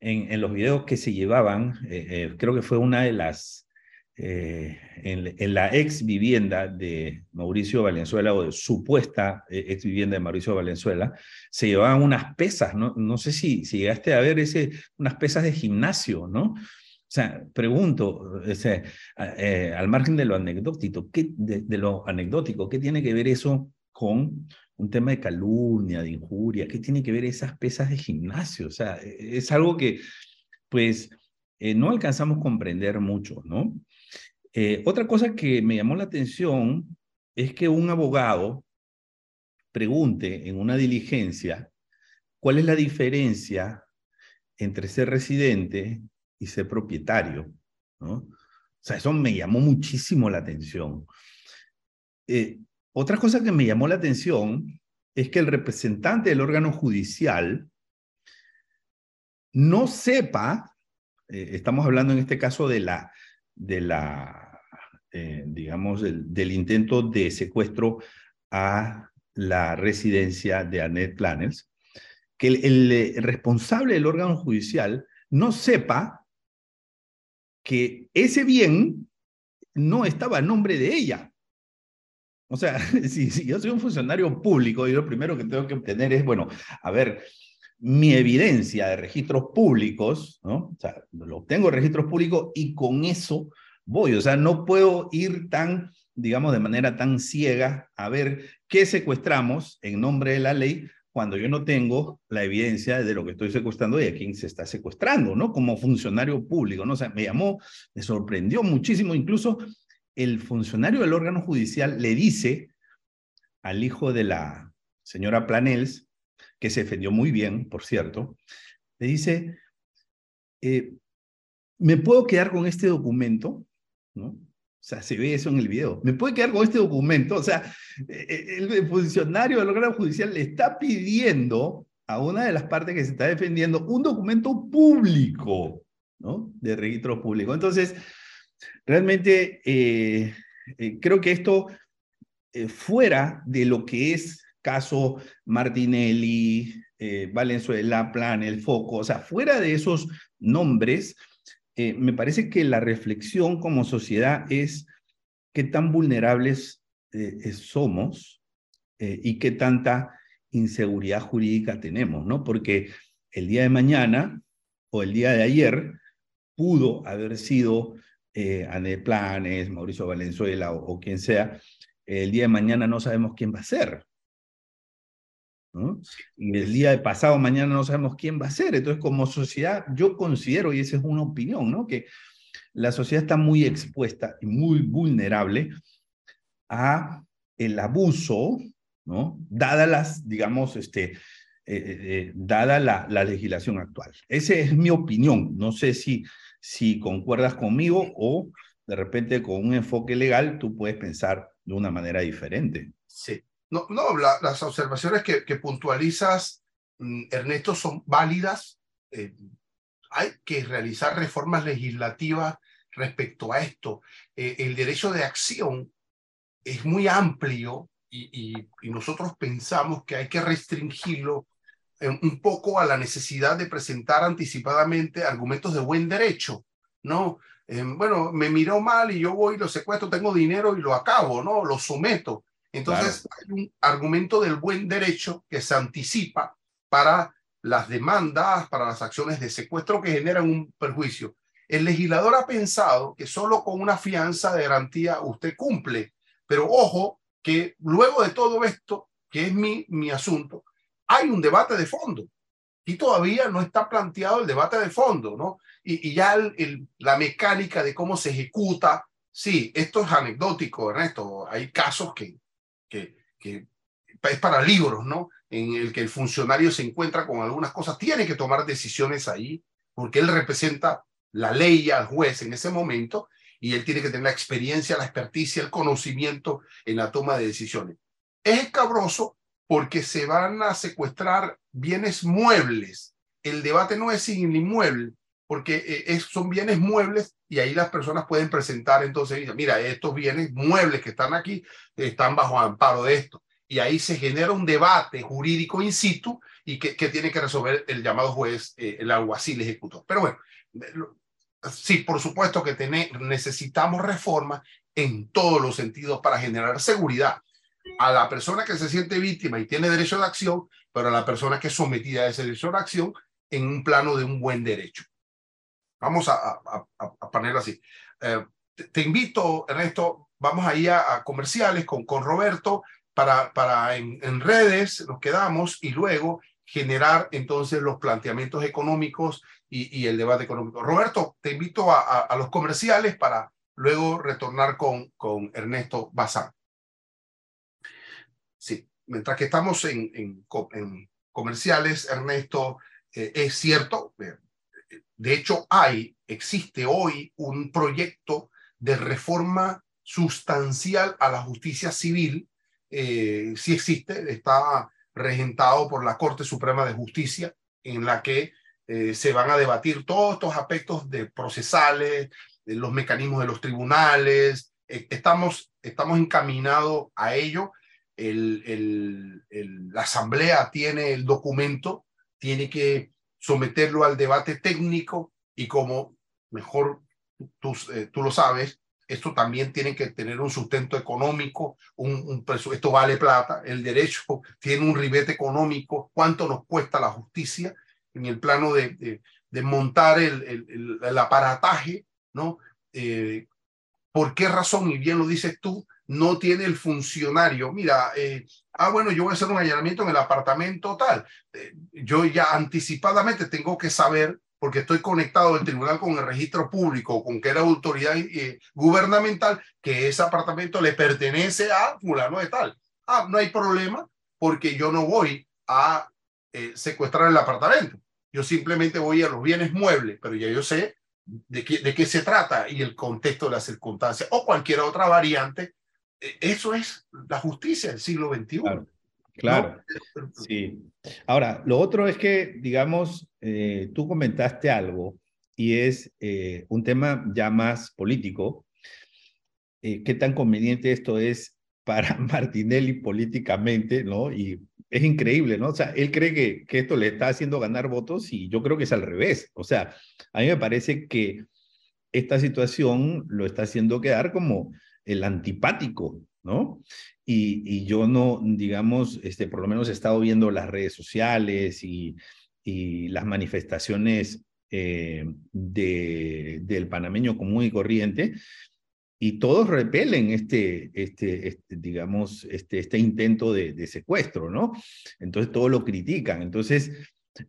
en, los videos que se llevaban, eh, eh, creo que fue una de las eh, en, la ex vivienda de Mauricio Valenzuela o de supuesta eh, ex vivienda de Mauricio Valenzuela, se llevaban unas pesas, no, no sé si, llegaste a ver ese, unas pesas de gimnasio, ¿no? O sea, pregunto, al margen de lo anecdótico, ¿qué, de, lo anecdótico, ¿qué tiene que ver eso con un tema de calumnia, de injuria? ¿Qué tiene que ver esas pesas de gimnasio? O sea, es algo que, pues, no alcanzamos a comprender mucho, ¿no? Eh, otra cosa que me llamó la atención es que un abogado pregunte en una diligencia cuál es la diferencia entre ser residente y ser propietario. ¿no? O sea, eso me llamó muchísimo la atención. Eh, otra cosa que me llamó la atención es que el representante del órgano judicial no sepa, eh, estamos hablando en este caso de la, de la eh, digamos, del, intento de secuestro a la residencia de Annette Planels, que el, eh, responsable del órgano judicial no sepa que ese bien no estaba a nombre de ella. O sea, si, yo soy un funcionario público, y lo primero que tengo que obtener es, bueno, a ver, mi evidencia de registros públicos, ¿no? O sea, lo obtengo registros públicos y con eso voy. O sea, no puedo ir tan, digamos, de manera tan ciega a ver qué secuestramos en nombre de la ley cuando yo no tengo la evidencia de lo que estoy secuestrando y a quién se está secuestrando, ¿no? Como funcionario público, ¿no? O sea, me llamó, me sorprendió muchísimo, incluso el funcionario del órgano judicial le dice al hijo de la señora Planels, que se defendió muy bien, por cierto, le dice, eh, ¿me puedo quedar con este documento? ¿no? O sea, se ve eso en el video. ¿Me puede quedar con este documento? O sea, e, e, el funcionario del órgano judicial le está pidiendo a una de las partes que se está defendiendo un documento público, ¿no? De registro público. Entonces, realmente eh, eh, creo que esto, eh, fuera de lo que es caso Martinelli, Valenzuela, Plan, El Foco, o sea, fuera de esos nombres, me parece que la reflexión como sociedad es qué tan vulnerables somos y qué tanta inseguridad jurídica tenemos, ¿no? Porque el día de mañana o el día de ayer pudo haber sido eh, Planes, Mauricio Valenzuela o quien sea, el día de mañana no sabemos quién va a ser. Y el día de pasado mañana no sabemos quién va a ser. Entonces, como sociedad, yo considero, y esa es una opinión, ¿no? que la sociedad está muy expuesta y muy vulnerable a el abuso, ¿no? Dada las, digamos, este, eh, eh, eh, dada la, la, legislación actual. Esa es mi opinión. No sé si, si concuerdas conmigo o de repente con un enfoque legal tú puedes pensar de una manera diferente. Sí. No, no las observaciones que, que puntualizas, mm, Ernesto, son válidas. Eh, hay que realizar reformas legislativas respecto a esto. Eh, el derecho de acción es muy amplio y, y, nosotros pensamos que hay que restringirlo un poco a la necesidad de presentar anticipadamente argumentos de buen derecho, ¿no? Eh, bueno, me miró mal y yo voy, lo secuestro, tengo dinero y lo acabo, ¿no? Lo someto. Entonces hay un argumento del buen derecho que se anticipa para las demandas, para las acciones de secuestro que generan un perjuicio. El legislador ha pensado que solo con una fianza de garantía usted cumple, pero ojo que luego de todo esto, que es mi, mi asunto, hay un debate de fondo y todavía no está planteado el debate de fondo, ¿no? Y, ya la mecánica de cómo se ejecuta, sí, esto es anecdótico, Ernesto, hay casos que, que es para libros, ¿no? En el que el funcionario se encuentra con algunas cosas, tiene que tomar decisiones ahí, porque él representa la ley al juez en ese momento y él tiene que tener la experiencia, la experticia, el conocimiento en la toma de decisiones. Es escabroso porque se van a secuestrar bienes muebles. El debate no es sin inmueble, porque eh, es, son bienes muebles y ahí las personas pueden presentar entonces, mira, estos bienes muebles que están aquí están bajo amparo de esto. Y ahí se genera un debate jurídico in situ y que, tiene que resolver el llamado juez, eh, el alguacil ejecutor. Pero bueno, sí, por supuesto que necesitamos reforma en todos los sentidos para generar seguridad a la persona que se siente víctima y tiene derecho de acción, pero a la persona que es sometida a ese derecho de acción en un plano de un buen derecho. Vamos a, a, a, ponerlo así. Eh, te, invito, Ernesto, vamos ahí a, comerciales con, con Roberto para, para en, en, redes nos quedamos y luego generar entonces los planteamientos económicos y, y el debate económico. Roberto, te invito a, a, los comerciales para luego retornar con, con Ernesto Bazán. Mientras que estamos en, comerciales, Ernesto, eh, es cierto, eh, de hecho hay, existe hoy un proyecto de reforma sustancial a la justicia civil, eh, sí existe, está regentado por la Corte Suprema de Justicia, en la que se van a debatir todos estos aspectos de procesales, de los mecanismos de los tribunales. Estamos, estamos encaminados a ello. El, la Asamblea tiene el documento, tiene que someterlo al debate técnico y como mejor tú, eh, lo sabes, esto también tiene que tener un sustento económico, un, un esto vale plata, el derecho tiene un ribete económico, cuánto nos cuesta la justicia en el plano de, montar el, aparataje, ¿no? Eh, ¿Por qué razón, y bien lo dices tú, no tiene el funcionario? Mira, eh, ah, bueno, yo voy a hacer un allanamiento en el apartamento tal. Eh, yo ya anticipadamente tengo que saber porque estoy conectado del tribunal con el registro público, con que era autoridad eh, gubernamental, que ese apartamento le pertenece a fulano de tal. Ah, no hay problema, porque yo no voy a secuestrar el apartamento. Yo simplemente voy a los bienes muebles, pero ya yo sé de qué, de qué se trata y el contexto de las circunstancias o cualquier otra variante. Eh, eso es la justicia del siglo XXI. Claro, sí. Ahora, lo otro es que, digamos, eh, tú comentaste algo y es eh, un tema ya más político. Eh, ¿Qué tan conveniente esto es para Martinelli políticamente, no? Y es increíble, ¿no? O sea, él cree que, que esto le está haciendo ganar votos y yo creo que es al revés. O sea, a mí me parece que esta situación lo está haciendo quedar como el antipático, ¿no? Y, yo no, digamos, este, por lo menos he estado viendo las redes sociales y, las manifestaciones eh, de, del panameño común y corriente, y todos repelen este, este, este digamos, este, este intento de, de, secuestro, ¿no? Entonces todos lo critican. Entonces,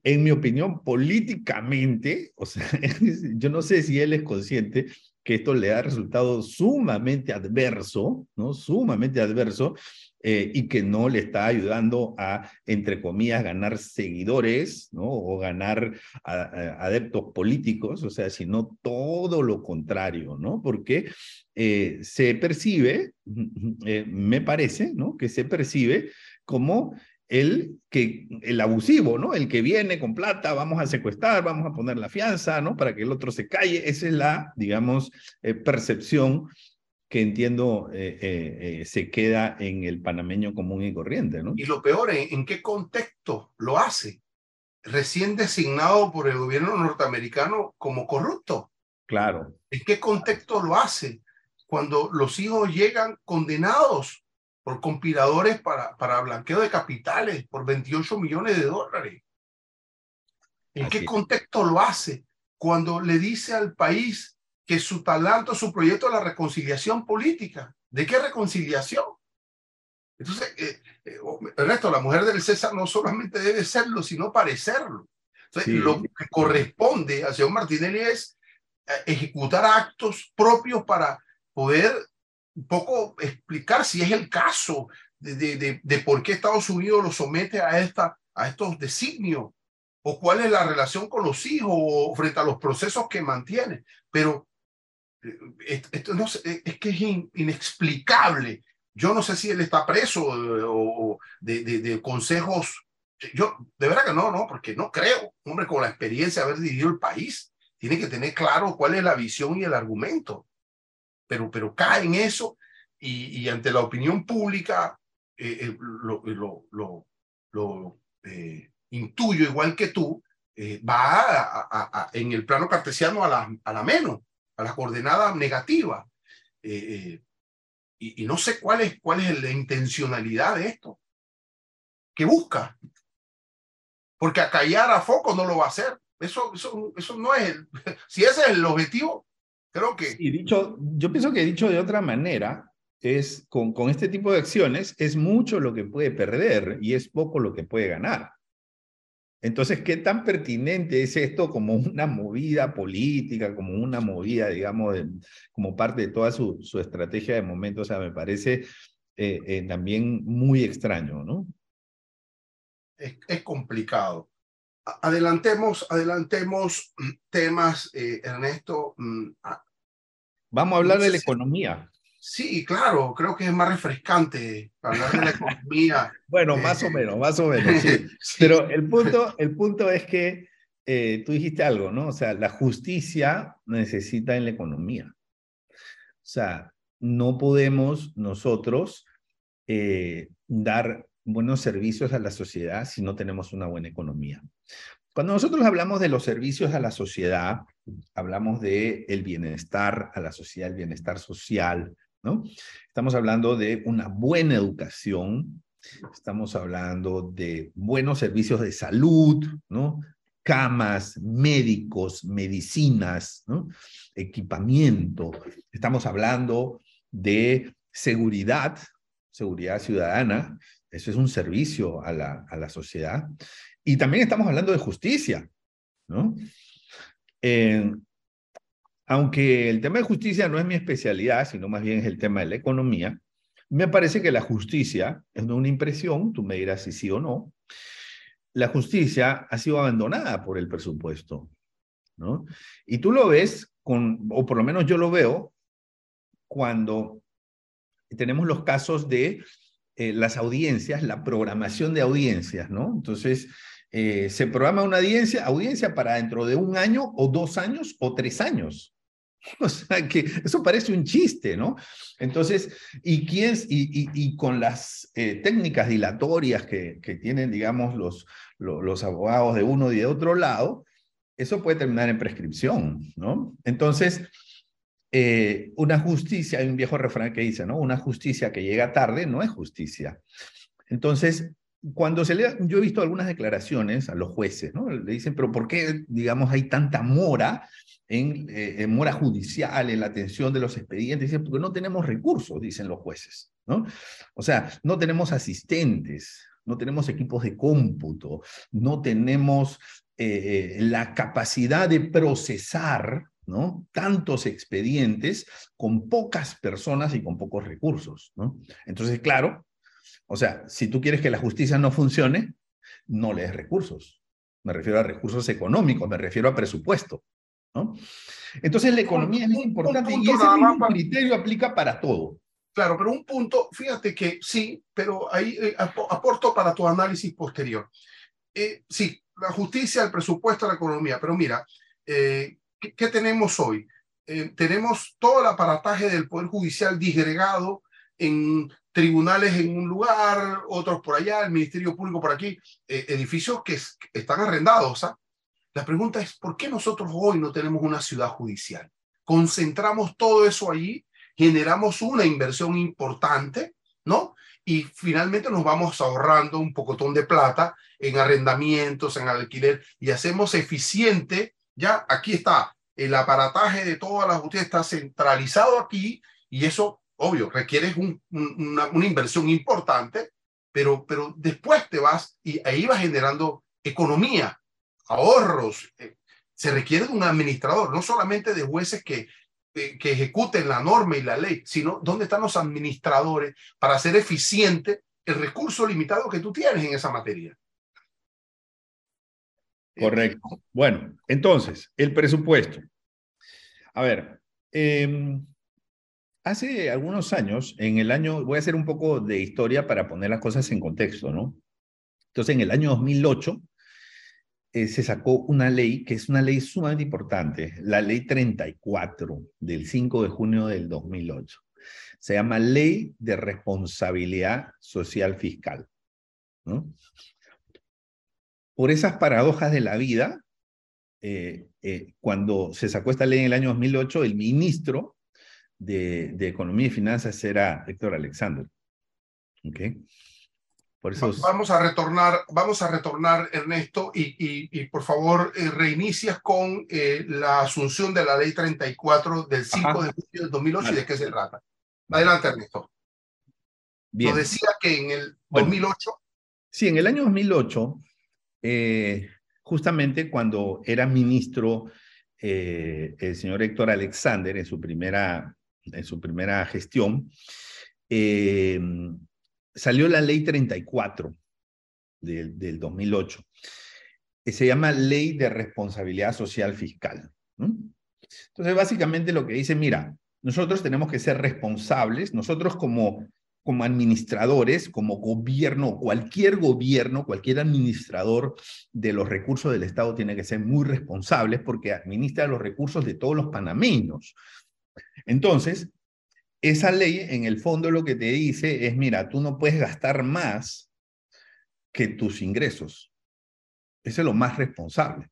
en mi opinión, políticamente, o sea, yo no sé si él es consciente que esto le ha resultado sumamente adverso, ¿no? Sumamente adverso, eh, y que no le está ayudando a, entre comillas, ganar seguidores, ¿no? O ganar adeptos políticos, o sea, sino todo lo contrario, ¿no? Porque eh, se percibe, eh, me parece, ¿no? Que se percibe como el, que, el abusivo, ¿no? El que viene con plata, vamos a secuestrar, vamos a poner la fianza, ¿no? Para que el otro se calle. Esa es la, digamos, eh, percepción que entiendo eh, eh, se queda en el panameño común y corriente, ¿no? Y lo peor, ¿en, qué contexto lo hace? Recién designado por el gobierno norteamericano como corrupto. Claro. ¿En qué contexto lo hace? Cuando los hijos llegan condenados por compiladores para, para blanqueo de capitales por 28 millones de dólares. ¿En qué contexto lo hace? Cuando le dice al país que su talento, su proyecto es la reconciliación política. ¿De qué reconciliación? Entonces, eh, eh Ernesto, la mujer del César no solamente debe serlo, sino parecerlo. Entonces, lo que corresponde al señor Martinelli es eh, ejecutar actos propios para poder un poco explicar si es el caso de, de, de, por qué Estados Unidos lo somete a, esta, a estos designios o cuál es la relación con los hijos o frente a los procesos que mantiene. Pero eh, esto no, es que es inexplicable. Yo no sé si él está preso eh, o, de, de, consejos. Yo, de verdad que no, no, porque no creo. Hombre, con la experiencia de haber dirigido el país, tiene que tener claro cuál es la visión y el argumento pero, pero cae en eso y, ante la opinión pública eh, eh lo, lo, lo, lo eh, intuyo igual que tú, eh, va a, en el plano cartesiano a la, a la menos, a la coordenada negativa. Y, no sé cuál es, cuál es la intencionalidad de esto. ¿Qué busca? Porque acallar a foco no lo va a hacer. Eso, eso, eso no es si ese es el objetivo, Creo que... Y dicho, yo pienso que dicho de otra manera, es con, con este tipo de acciones es mucho lo que puede perder y es poco lo que puede ganar. Entonces, ¿qué tan pertinente es esto como una movida política, como una movida, digamos, como parte de toda su, su, estrategia de momento? O sea, me parece eh, eh, también muy extraño, ¿no? Es, es complicado. Adelantemos, adelantemos temas, eh, Ernesto. Vamos a hablar de la economía. Sí, claro, creo que es más refrescante hablar de la economía. bueno, más o menos, más o menos. Pero el punto, el punto es que eh, tú dijiste algo, ¿no? O sea, la justicia necesita en la economía. O sea, no podemos nosotros eh, dar buenos servicios a la sociedad si no tenemos una buena economía. Cuando nosotros hablamos de los servicios a la sociedad, hablamos de el bienestar a la sociedad, el bienestar social, ¿no? Estamos hablando de una buena educación, estamos hablando de buenos servicios de salud, ¿no? Camas, médicos, medicinas, ¿no? Equipamiento. Estamos hablando de seguridad, seguridad ciudadana, eso es un servicio a la, a la sociedad. Y también estamos hablando de justicia, ¿no? Eh, aunque el tema de justicia no es mi especialidad, sino más bien es el tema de la economía, me parece que la justicia, es una impresión, tú me dirás si sí o no, la justicia ha sido abandonada por el presupuesto, ¿no? Y tú lo ves, con, o por lo menos yo lo veo, cuando tenemos los casos de eh, las audiencias, la programación de audiencias, ¿no? Entonces, eh, se programa una audiencia, para dentro de un año o dos años o tres años. O sea que eso parece un chiste, ¿no? Entonces, ¿y quién? Y, con las eh, técnicas dilatorias que, que tienen, digamos, los, los, abogados de uno y de otro lado, eso puede terminar en prescripción, ¿no? Entonces, eh, una justicia, hay un viejo refrán que dice, ¿no? Una justicia que llega tarde no es justicia. Entonces, cuando se le, yo he visto algunas declaraciones a los jueces, ¿no? Le dicen, pero ¿por qué, digamos, hay tanta mora en, eh, mora judicial, en la atención de los expedientes? Dicen, porque no tenemos recursos, dicen los jueces, ¿no? O sea, no tenemos asistentes, no tenemos equipos de cómputo, no tenemos eh, la capacidad de procesar, ¿no? Tantos expedientes con pocas personas y con pocos recursos, ¿no? Entonces, claro, o sea, si tú quieres que la justicia no funcione, no le des recursos. Me refiero a recursos económicos, me refiero a presupuesto, ¿no? Entonces, la economía es muy importante y ese mismo criterio aplica para todo. Claro, pero un punto, fíjate que sí, pero ahí eh, aporto para tu análisis posterior. Eh, sí, la justicia, el presupuesto, la economía, pero mira, eh, ¿qué, tenemos hoy? tenemos todo el aparataje del Poder Judicial disgregado en tribunales en un lugar, otros por allá, el Ministerio Público por aquí, edificios que, están arrendados. ¿ah? La pregunta es, ¿por qué nosotros hoy no tenemos una ciudad judicial? Concentramos todo eso allí generamos una inversión importante, ¿no? Y finalmente nos vamos ahorrando un pocotón de plata en arrendamientos, en alquiler, y hacemos eficiente, ya aquí está, el aparataje de toda la justicia está centralizado aquí, y eso, obvio, requiere una, inversión importante, pero, pero después te vas y ahí vas generando economía, ahorros. Eh, se requiere de un administrador, no solamente de jueces que que ejecuten la norma y la ley, sino dónde están los administradores para hacer eficiente el recurso limitado que tú tienes en esa materia. Correcto. Bueno, entonces, el presupuesto. A ver, em, hace algunos años, en el año, voy a hacer un poco de historia para poner las cosas en contexto, ¿no? Entonces, en el año 2008, eh, se sacó una ley que es una ley sumamente importante, la ley 34 del 5 de junio del 2008. Se llama Ley de Responsabilidad Social Fiscal. Por esas paradojas de la vida, eh, eh, cuando se sacó esta ley en el año 2008, el ministro de, de Economía y Finanzas era Héctor Alexander. ¿Okay? Vamos a retornar, vamos a retornar Ernesto, y, y, por favor eh, reinicias con eh, la asunción de la ley 34 del 5 de julio del 2008 y de qué se trata. Adelante, Ernesto. Bien. Nos decía que en el 2008. Sí, en el año 2008, eh, justamente cuando era ministro el señor Héctor Alexander en su primera, en su primera gestión, salió la ley 34 del, 2008, que se llama Ley de Responsabilidad Social Fiscal. Entonces, básicamente lo que dice, mira, nosotros tenemos que ser responsables, nosotros como, como administradores, como gobierno, cualquier gobierno, cualquier administrador de los recursos del Estado tiene que ser muy responsable porque administra los recursos de todos los panameños. Entonces, esa ley en el fondo lo que te dice es, mira, tú no puedes gastar más que tus ingresos. Eso es lo más responsable,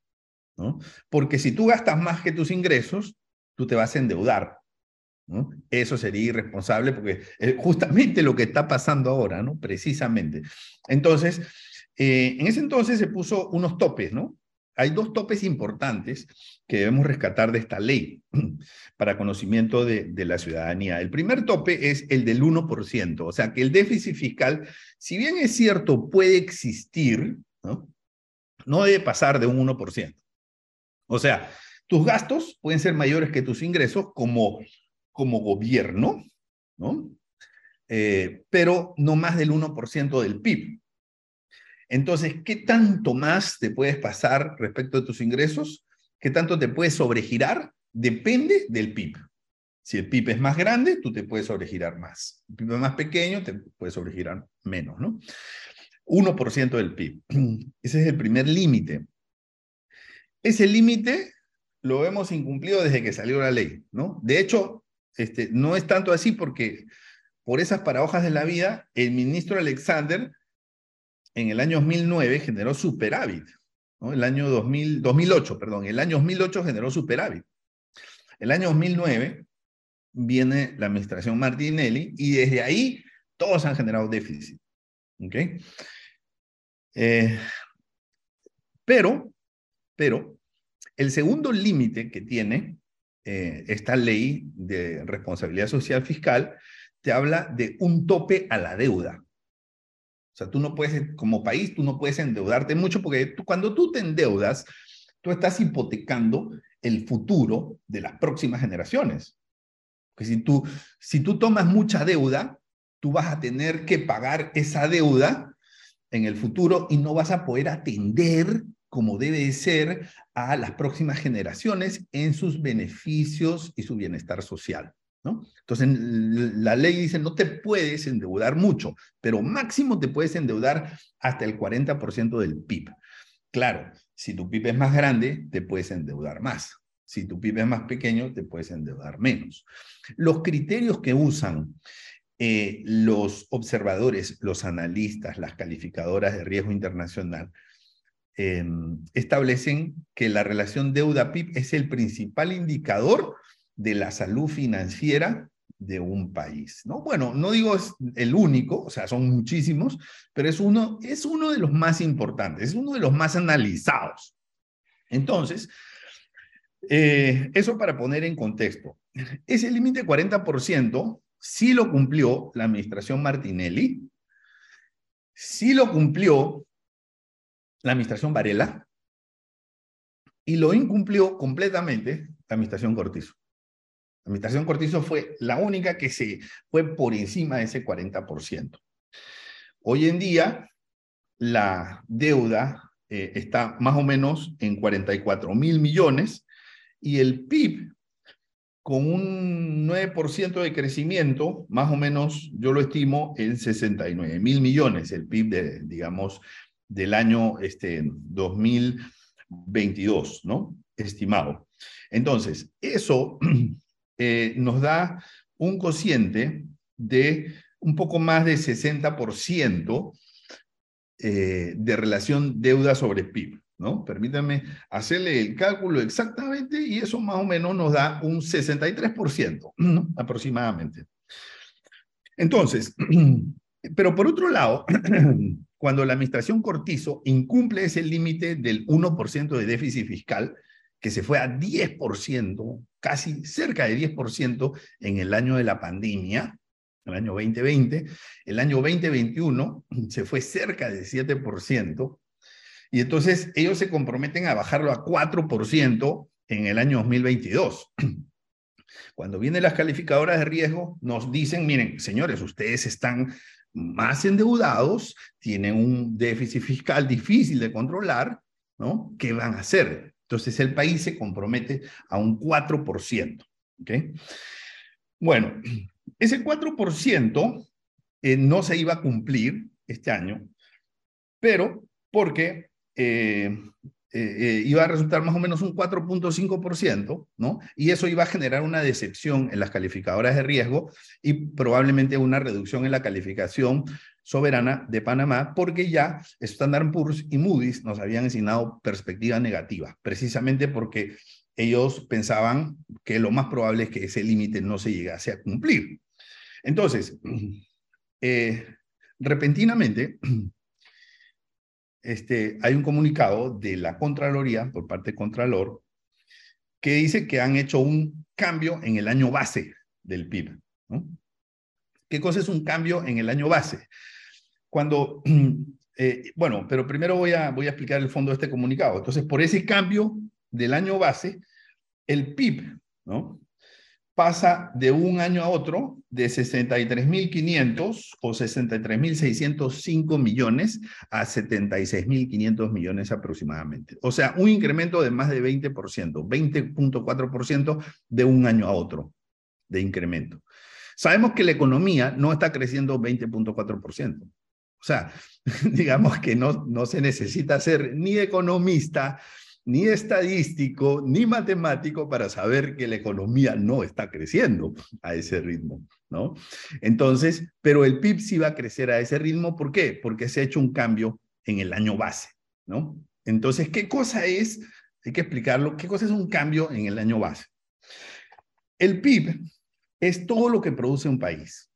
¿no? Porque si tú gastas más que tus ingresos, tú te vas a endeudar, ¿no? Eso sería irresponsable porque es justamente lo que está pasando ahora, ¿no? Precisamente. Entonces, eh, en ese entonces se puso unos topes, ¿no? Hay dos topes importantes que debemos rescatar de esta ley para conocimiento de, la ciudadanía. El primer tope es el del 1%, o sea que el déficit fiscal, si bien es cierto, puede existir, no, debe pasar de un 1%. O sea, tus gastos pueden ser mayores que tus ingresos como, como gobierno, ¿no? Eh, pero no más del 1% del PIB. Entonces, ¿qué tanto más te puedes pasar respecto de tus ingresos? ¿Qué tanto te puedes sobregirar? Depende del PIB. Si el PIB es más grande, tú te puedes sobregirar más. Si el PIB es más pequeño, te puedes sobregirar menos, ¿no? 1% del PIB. Ese es el primer límite. Ese límite lo hemos incumplido desde que salió la ley, ¿no? De hecho, este, no es tanto así porque por esas paradojas de la vida, el ministro Alexander en el año 2009 generó superávit. El año 2000, 2008, perdón, el año 2008 generó superávit. El año 2009 viene la administración Martinelli y desde ahí todos han generado déficit. ¿Ok? Eh, pero, pero, el segundo límite que tiene eh, esta ley de responsabilidad social fiscal te habla de un tope a la deuda. O sea, tú no puedes, como país, tú no puedes endeudarte mucho porque cuando tú te endeudas, tú estás hipotecando el futuro de las próximas generaciones. Porque si tú, si tú tomas mucha deuda, tú vas a tener que pagar esa deuda en el futuro y no vas a poder atender como debe ser a las próximas generaciones en sus beneficios y su bienestar social. Entonces, la ley dice, no te puedes endeudar mucho, pero máximo te puedes endeudar hasta el 40% del PIB. Claro, si tu PIB es más grande, te puedes endeudar más. Si tu PIB es más pequeño, te puedes endeudar menos. Los criterios que usan eh, los observadores, los analistas, las calificadoras de riesgo internacional, em, establecen que la relación deuda-PIB es el principal indicador de la salud financiera de un país, ¿no? Bueno, no digo es el único, o sea, son muchísimos, pero es uno, es uno de los más importantes, es uno de los más analizados. Entonces, eh, eso para poner en contexto. Ese límite 40% sí lo cumplió la administración Martinelli, sí lo cumplió la administración Varela y lo incumplió completamente la administración Cortizo. La administración Cortizo fue la única que se fue por encima de ese 40%. Hoy en día, la deuda eh, está más o menos en 44 mil millones y el PIB con un 9% de crecimiento, más o menos yo lo estimo en 69 mil millones, el PIB, de, digamos, del año este, 2022, ¿no? Estimado. Entonces, eso eh, nos da un cociente de un poco más de 60% eh, de relación deuda sobre PIB. ¿no? Permítanme hacerle el cálculo exactamente y eso más o menos nos da un 63%, ¿no? aproximadamente. Entonces, pero por otro lado, cuando la administración Cortizo incumple ese límite del 1% de déficit fiscal, que se fue a 10%, casi cerca de 10% en el año de la pandemia, el año 2020, el año 2021 se fue cerca de 7%, y entonces ellos se comprometen a bajarlo a 4% en el año 2022. Cuando vienen las calificadoras de riesgo, nos dicen, miren, señores, ustedes están más endeudados, tienen un déficit fiscal difícil de controlar, ¿no? ¿Qué van a hacer? Entonces el país se compromete a un 4%. ¿okay? Bueno, ese 4% eh, no se iba a cumplir este año, pero porque eh, eh, iba a resultar más o menos un 4.5%, ¿no? Y eso iba a generar una decepción en las calificadoras de riesgo y probablemente una reducción en la calificación soberana de Panamá, porque ya Standard Poor's y Moody's nos habían asignado perspectiva negativa, precisamente porque ellos pensaban que lo más probable es que ese límite no se llegase a cumplir. Entonces, repentinamente, este, hay un comunicado de la Contraloría, por parte de Contralor, que dice que han hecho un cambio en el año base del PIB. ¿Qué cosa es un cambio en el año base? Cuando, eh, bueno, pero primero voy a, explicar el fondo de este comunicado. Entonces, por ese cambio del año base, el PIB, pasa de un año a otro de 63.500 o 63.605 millones a 76.500 millones aproximadamente. O sea, un incremento de más de 20%, 20.4% de un año a otro de incremento. Sabemos que la economía no está creciendo 20.4%. O sea, digamos que no, no se necesita ser ni economista, ni estadístico, ni matemático para saber que la economía no está creciendo a ese ritmo, ¿no? Entonces, pero el PIB sí va a crecer a ese ritmo, ¿por qué? Porque se ha hecho un cambio en el año base, ¿no? Entonces, ¿qué cosa es? Hay que explicarlo, ¿qué cosa es un cambio en el año base? El PIB es todo lo que produce un país,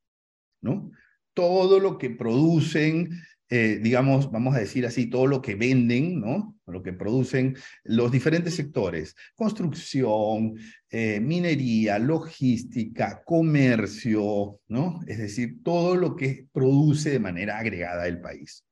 ¿no? Todo lo que producen eh, digamos, vamos a decir así, todo lo que venden, ¿no? Lo que producen los diferentes sectores, construcción, eh, minería, logística, comercio, ¿no? Es decir, todo lo que produce de manera agregada el país.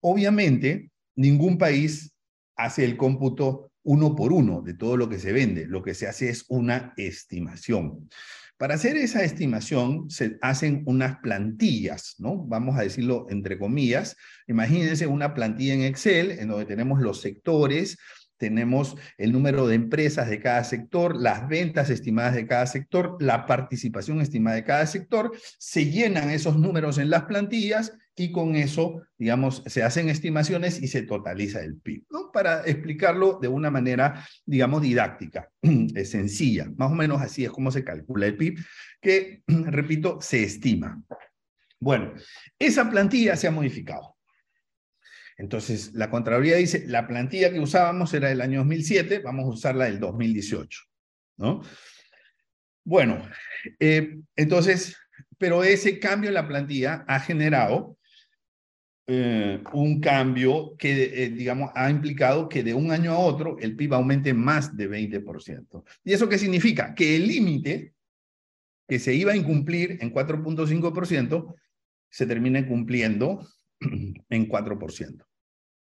Obviamente, ningún país hace el cómputo uno por uno de todo lo que se vende. Lo que se hace es una estimación. Para hacer esa estimación se hacen unas plantillas, ¿no? Vamos a decirlo entre comillas. Imagínense una plantilla en Excel en donde tenemos los sectores, tenemos el número de empresas de cada sector, las ventas estimadas de cada sector, la participación estimada de cada sector, se llenan esos números en las plantillas y con eso, digamos, se hacen estimaciones y se totaliza el PIB, ¿no? Para explicarlo de una manera, digamos, didáctica, sencilla. Más o menos así es como se calcula el PIB, que, repito, se estima. Bueno, esa plantilla se ha modificado. Entonces, la Contraloría dice, la plantilla que usábamos era del año 2007, vamos a usarla del 2018, ¿no? Bueno, eh, entonces, pero ese cambio en la plantilla ha generado eh, un cambio que, eh, digamos, ha implicado que de un año a otro el PIB aumente más de 20%. ¿Y eso qué significa? Que el límite que se iba a incumplir en 4.5% se termina cumpliendo en 4%.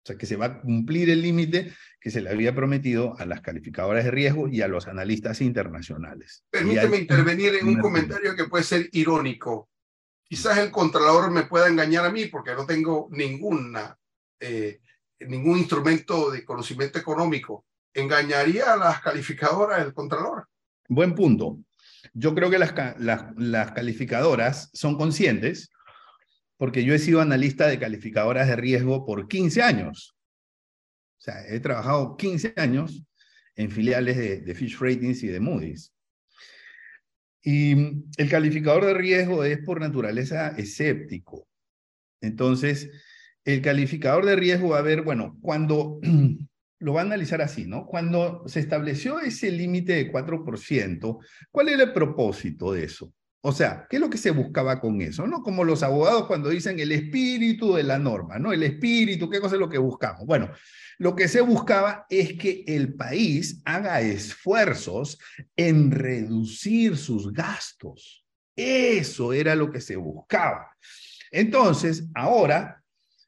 O sea, que se va a cumplir el límite que se le había prometido a las calificadoras de riesgo y a los analistas internacionales. Permíteme intervenir en un comentario que puede ser irónico. Quizás el contralor me pueda engañar a mí porque no tengo ninguna, eh, ningún instrumento de conocimiento económico. ¿Engañaría a las calificadoras el contralor? Buen punto. Yo creo que las, las, calificadoras son conscientes porque yo he sido analista de calificadoras de riesgo por 15 años. O sea, he trabajado 15 años en filiales de, de Fish Ratings y de Moody's. Y el calificador de riesgo es por naturaleza escéptico. Entonces, el calificador de riesgo va a ver, bueno, cuando lo va a analizar así, ¿no? Cuando se estableció ese límite de 4%, ¿cuál era el propósito de eso? O sea, ¿qué es lo que se buscaba con eso? ¿No? Como los abogados cuando dicen el espíritu de la norma, ¿no? El espíritu, ¿qué cosa es lo que buscamos? Bueno, lo que se buscaba es que el país haga esfuerzos en reducir sus gastos. Eso era lo que se buscaba. Entonces, ahora,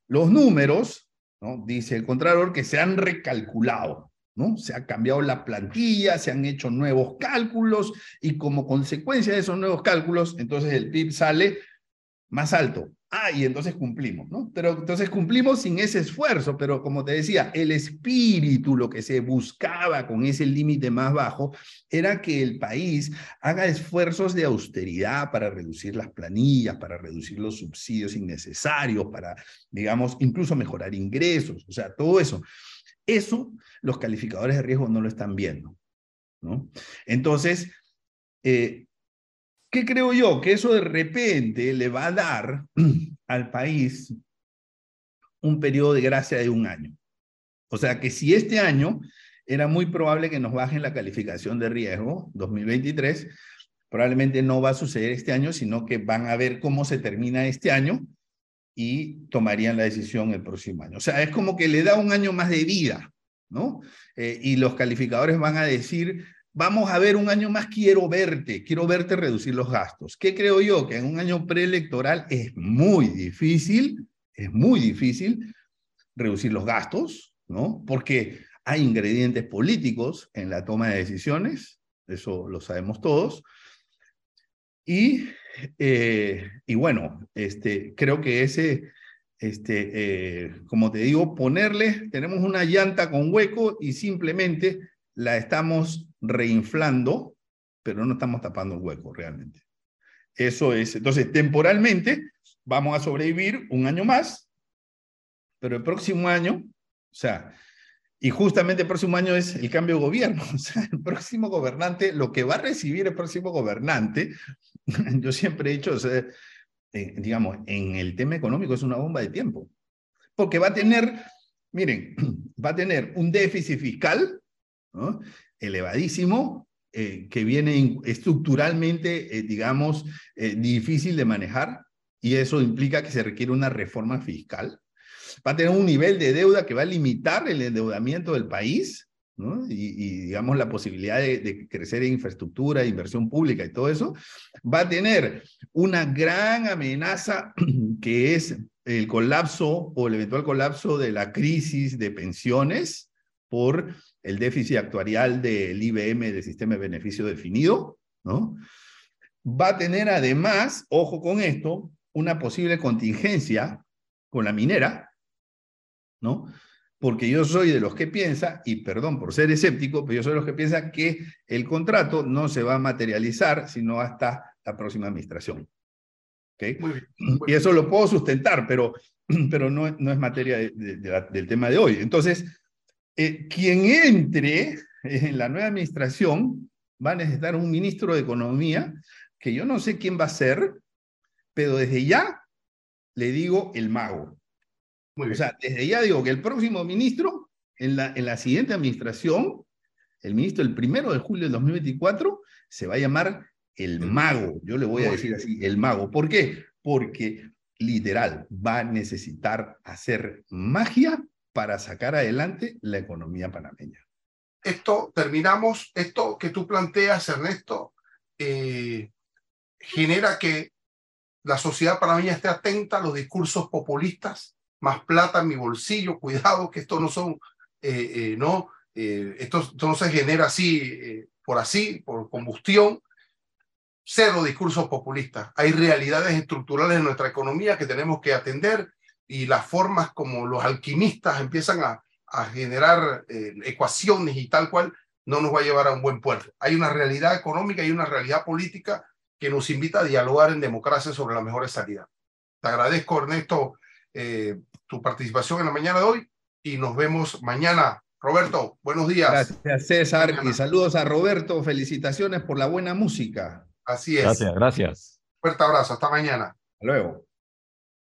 los números, ¿no? dice el Contralor, que se han recalculado. ¿No? Se ha cambiado la plantilla, se han hecho nuevos cálculos y como consecuencia de esos nuevos cálculos, entonces el PIB sale más alto. Ah, y entonces cumplimos, ¿no? Pero entonces cumplimos sin ese esfuerzo, pero como te decía, el espíritu, lo que se buscaba con ese límite más bajo, era que el país haga esfuerzos de austeridad para reducir las planillas, para reducir los subsidios innecesarios, para, digamos, incluso mejorar ingresos, o sea, todo eso. Eso los calificadores de riesgo no lo están viendo, ¿no? Entonces, eh, ¿Qué creo yo? Que eso de repente le va a dar al país un periodo de gracia de un año. O sea que si este año era muy probable que nos bajen la calificación de riesgo 2023, probablemente no va a suceder este año, sino que van a ver cómo se termina este año y tomarían la decisión el próximo año. O sea, es como que le da un año más de vida, ¿no? Eh, y los calificadores van a decir, vamos a ver un año más, quiero verte, quiero verte reducir los gastos. ¿Qué creo yo? Que en un año preelectoral es muy difícil, es muy difícil reducir los gastos, ¿no? Porque hay ingredientes políticos en la toma de decisiones, eso lo sabemos todos. Y, eh, y bueno, este, creo que ese, este, eh, como te digo, ponerle, tenemos una llanta con hueco y simplemente la estamos reinflando, pero no estamos tapando un hueco realmente. Eso es, entonces temporalmente vamos a sobrevivir un año más, pero el próximo año, o sea, y justamente el próximo año es el cambio de gobierno, o sea, el próximo gobernante, lo que va a recibir el próximo gobernante, yo siempre he dicho, eh, digamos, en el tema económico es una bomba de tiempo, porque va a tener, miren, va a tener un déficit fiscal elevadísimo, eh, que viene estructuralmente, eh, digamos, difícil de manejar, y eso implica que se requiere una reforma fiscal. Va a tener un nivel de deuda que va a limitar el endeudamiento del país, y, digamos la posibilidad de, crecer en infraestructura, inversión pública y todo eso, va a tener una gran amenaza que es el colapso o el eventual colapso de la crisis de pensiones, por el déficit actuarial del IBM del sistema de beneficio definido, ¿no? Va a tener además, ojo con esto, una posible contingencia con la minera, ¿no? Porque yo soy de los que piensa, y perdón por ser escéptico, pero yo soy de los que piensa que el contrato no se va a materializar sino hasta la próxima administración. ¿Okay? Y eso lo puedo sustentar, pero, pero no, no es materia del tema de hoy. Entonces, eh, quien entre en la nueva administración va a necesitar un ministro de Economía, que yo no sé quién va a ser, pero desde ya le digo el mago. O sea, desde ya digo que el próximo ministro, en la, en la siguiente administración, el ministro el primero de julio del 2024, se va a llamar el mago. Yo le voy a decir así, el mago. ¿Por qué? Porque literal va a necesitar hacer magia para sacar adelante la economía panameña. Esto, terminamos, esto que tú planteas, Ernesto, eh, genera que la sociedad panameña esté atenta a los discursos populistas, más plata en mi bolsillo, cuidado que esto no son, eh, eh, no, eh, esto, no se genera así, por así, por combustión, cero discursos populistas. Hay realidades estructurales en nuestra economía que tenemos que atender y las formas como los alquimistas empiezan a, a generar ecuaciones y tal cual no nos va a llevar a un buen puerto. Hay una realidad económica y una realidad política que nos invita a dialogar en democracia sobre las mejores salidas. Te agradezco, Ernesto, eh, tu participación en la mañana de hoy y nos vemos mañana. Roberto, buenos días. Gracias, César, y saludos a Roberto. Felicitaciones por la buena música. Así es. Gracias, gracias. Fuerte abrazo, hasta mañana. Hasta luego.